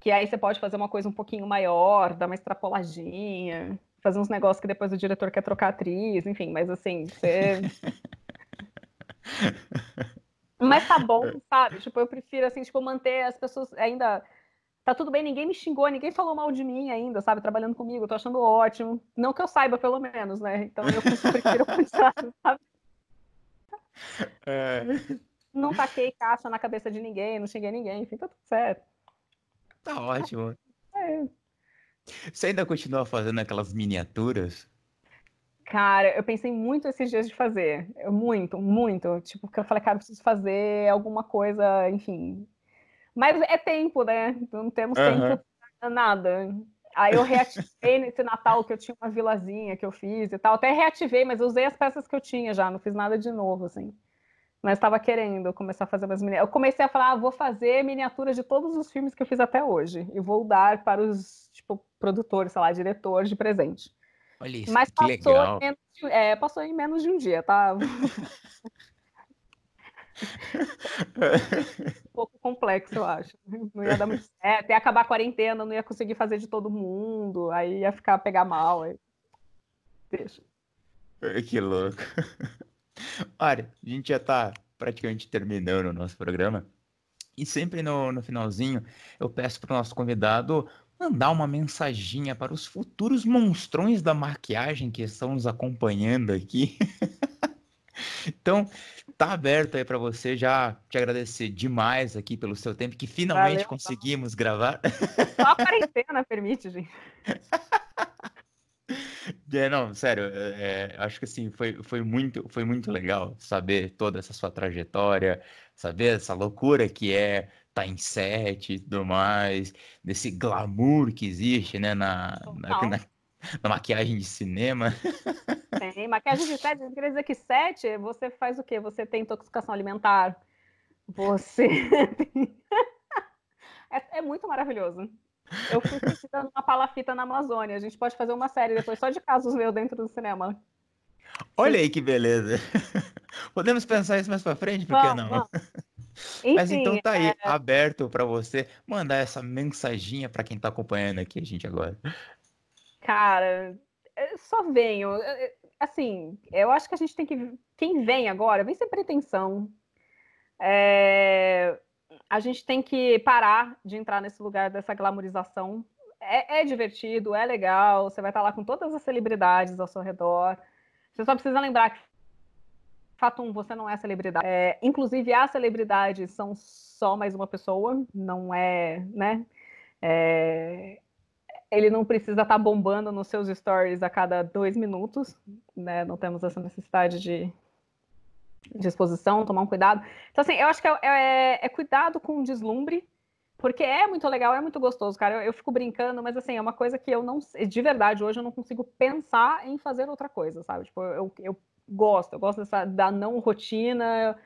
Que aí você pode fazer uma coisa um pouquinho maior, dar uma extrapoladinha, fazer uns negócios que depois o diretor quer trocar atriz, enfim, mas assim, você. Mas tá bom, sabe? Tipo, eu prefiro, assim, tipo, manter as pessoas ainda. Tá tudo bem, ninguém me xingou, ninguém falou mal de mim ainda, sabe? Trabalhando comigo, tô achando ótimo. Não que eu saiba, pelo menos, né? Então eu prefiro continuar, sabe? É... Não taquei caixa na cabeça de ninguém, não xinguei ninguém, enfim, tá tudo certo. Tá ótimo. É. Você ainda continua fazendo aquelas miniaturas? Cara, eu pensei muito esses dias de fazer. Eu, muito, muito. Tipo, porque eu falei, cara, eu preciso fazer alguma coisa, enfim. Mas é tempo, né? Não temos uhum. tempo pra nada. Aí eu reativei nesse Natal que eu tinha uma vilazinha que eu fiz e tal. Até reativei, mas usei as peças que eu tinha já, não fiz nada de novo, assim. Mas estava querendo começar a fazer umas miniaturas. Eu comecei a falar, ah, vou fazer miniaturas de todos os filmes que eu fiz até hoje. E vou dar para os, tipo, produtores, sei lá, diretores de presente. Olha isso, Mas que legal. Em é, passou em menos de um dia, tá? um pouco complexo, eu acho. Não ia dar muito certo. Ia acabar a quarentena, não ia conseguir fazer de todo mundo, aí ia ficar pegar mal. Aí... Deixa. Que louco. Olha, a gente já tá praticamente terminando o nosso programa. E sempre no, no finalzinho eu peço para o nosso convidado mandar uma mensaginha para os futuros monstrões da maquiagem que estão nos acompanhando aqui. então, tá aberto aí para você já te agradecer demais aqui pelo seu tempo que finalmente Valeu, conseguimos gravar. Só a quarentena permite, gente. É, não, sério, é, é, acho que assim, foi, foi, muito, foi muito legal saber toda essa sua trajetória, saber essa loucura que é tá em set e tudo mais, desse glamour que existe, né, na, na, na, na maquiagem de cinema. Tem, maquiagem de set, quer dizer que set, você faz o quê? Você tem intoxicação alimentar, você é, é, muito maravilhoso. Eu fui pesquisando uma palafita na Amazônia, a gente pode fazer uma série depois só de casos meus dentro do cinema. Olha aí que beleza. Podemos pensar isso mais para frente, por que não? Vamos. Enfim, Mas então tá aí, é... aberto para você mandar essa mensaginha para quem tá acompanhando aqui a gente agora. Cara, só venho. Assim, eu acho que a gente tem que. Quem vem agora, vem sem pretensão. É... A gente tem que parar de entrar nesse lugar dessa glamorização. É, é divertido, é legal, você vai estar lá com todas as celebridades ao seu redor. Você só precisa lembrar que fato um, você não é celebridade. É, inclusive, as celebridades são só mais uma pessoa, não é, né? É, ele não precisa estar bombando nos seus stories a cada dois minutos, né? Não temos essa necessidade de, de exposição, tomar um cuidado. Então, assim, eu acho que é, é, é cuidado com o deslumbre, porque é muito legal, é muito gostoso, cara. Eu, eu, fico brincando, mas assim, é uma coisa que eu não, de verdade, hoje eu não consigo pensar em fazer outra coisa, sabe? Tipo, eu, eu gosto, eu gosto dessa, da não rotina,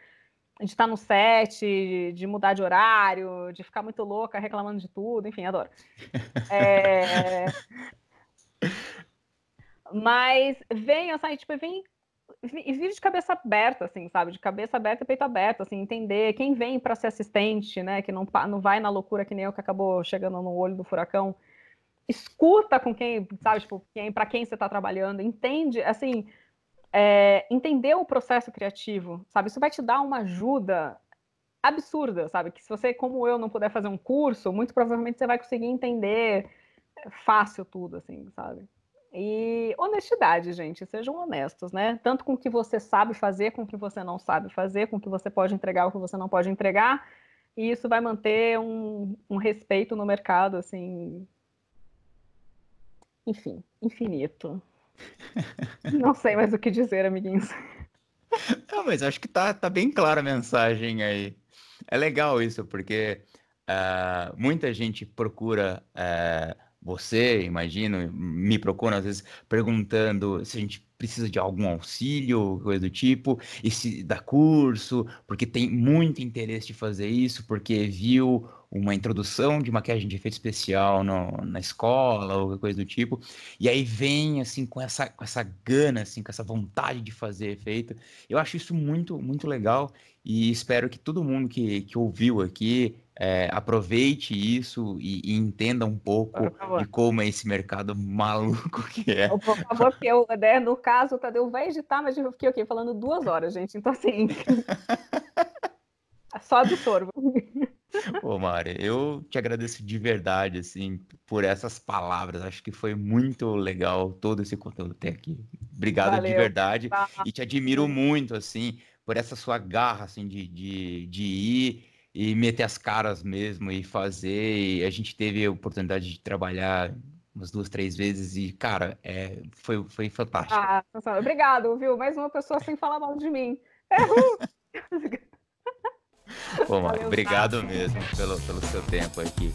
de estar no set, de mudar de horário, de ficar muito louca reclamando de tudo, enfim, adoro. É... Mas venha, sabe, tipo, vem e vir de cabeça aberta, assim, sabe? De cabeça aberta e peito aberto, assim, entender quem vem para ser assistente, né? Que não, não vai na loucura que nem eu que acabou chegando no olho do furacão. Escuta com quem, sabe, tipo, quem, para quem você está trabalhando, entende, assim, é, entender o processo criativo, sabe? Isso vai te dar uma ajuda absurda, sabe? Que se você, como eu, não puder fazer um curso, muito provavelmente você vai conseguir entender fácil tudo, assim, sabe? E honestidade, gente, sejam honestos, né? Tanto com o que você sabe fazer, com o que você não sabe fazer, com o que você pode entregar, o que você não pode entregar, e isso vai manter um, um respeito no mercado, assim, enfim, infinito. Não sei mais o que dizer, amiguinhos. Não, mas acho que tá, tá bem clara a mensagem aí. É legal isso, porque uh, muita gente procura uh, você, imagino, me procura às vezes perguntando se a gente precisa de algum auxílio, coisa do tipo, e se dá curso, porque tem muito interesse de fazer isso, porque viu uma introdução de maquiagem de efeito especial no, na escola ou coisa do tipo, e aí vem assim com essa, com essa gana, assim, com essa vontade de fazer efeito. Eu acho isso muito, muito legal e espero que todo mundo que, que ouviu aqui é, aproveite isso e, e, entenda um pouco de como é esse mercado maluco que é. Por favor, porque eu, né, no caso, o Tadeu vai editar, mas eu fiquei okay, falando duas horas, gente. Então, assim. só absorvo. Pô, Mari, eu te agradeço de verdade, assim, por essas palavras. Acho que foi muito legal todo esse conteúdo até aqui. Obrigado Valeu. de verdade. Tá. E te admiro muito, assim, por essa sua garra, assim, de, de, de ir e meter as caras mesmo e fazer. E a gente teve a oportunidade de trabalhar umas duas, três vezes e, cara, é, foi, foi fantástico. Ah, obrigado, viu? Mais uma pessoa sem falar mal de mim. Pô, Marco, obrigado mesmo pelo, pelo seu tempo aqui.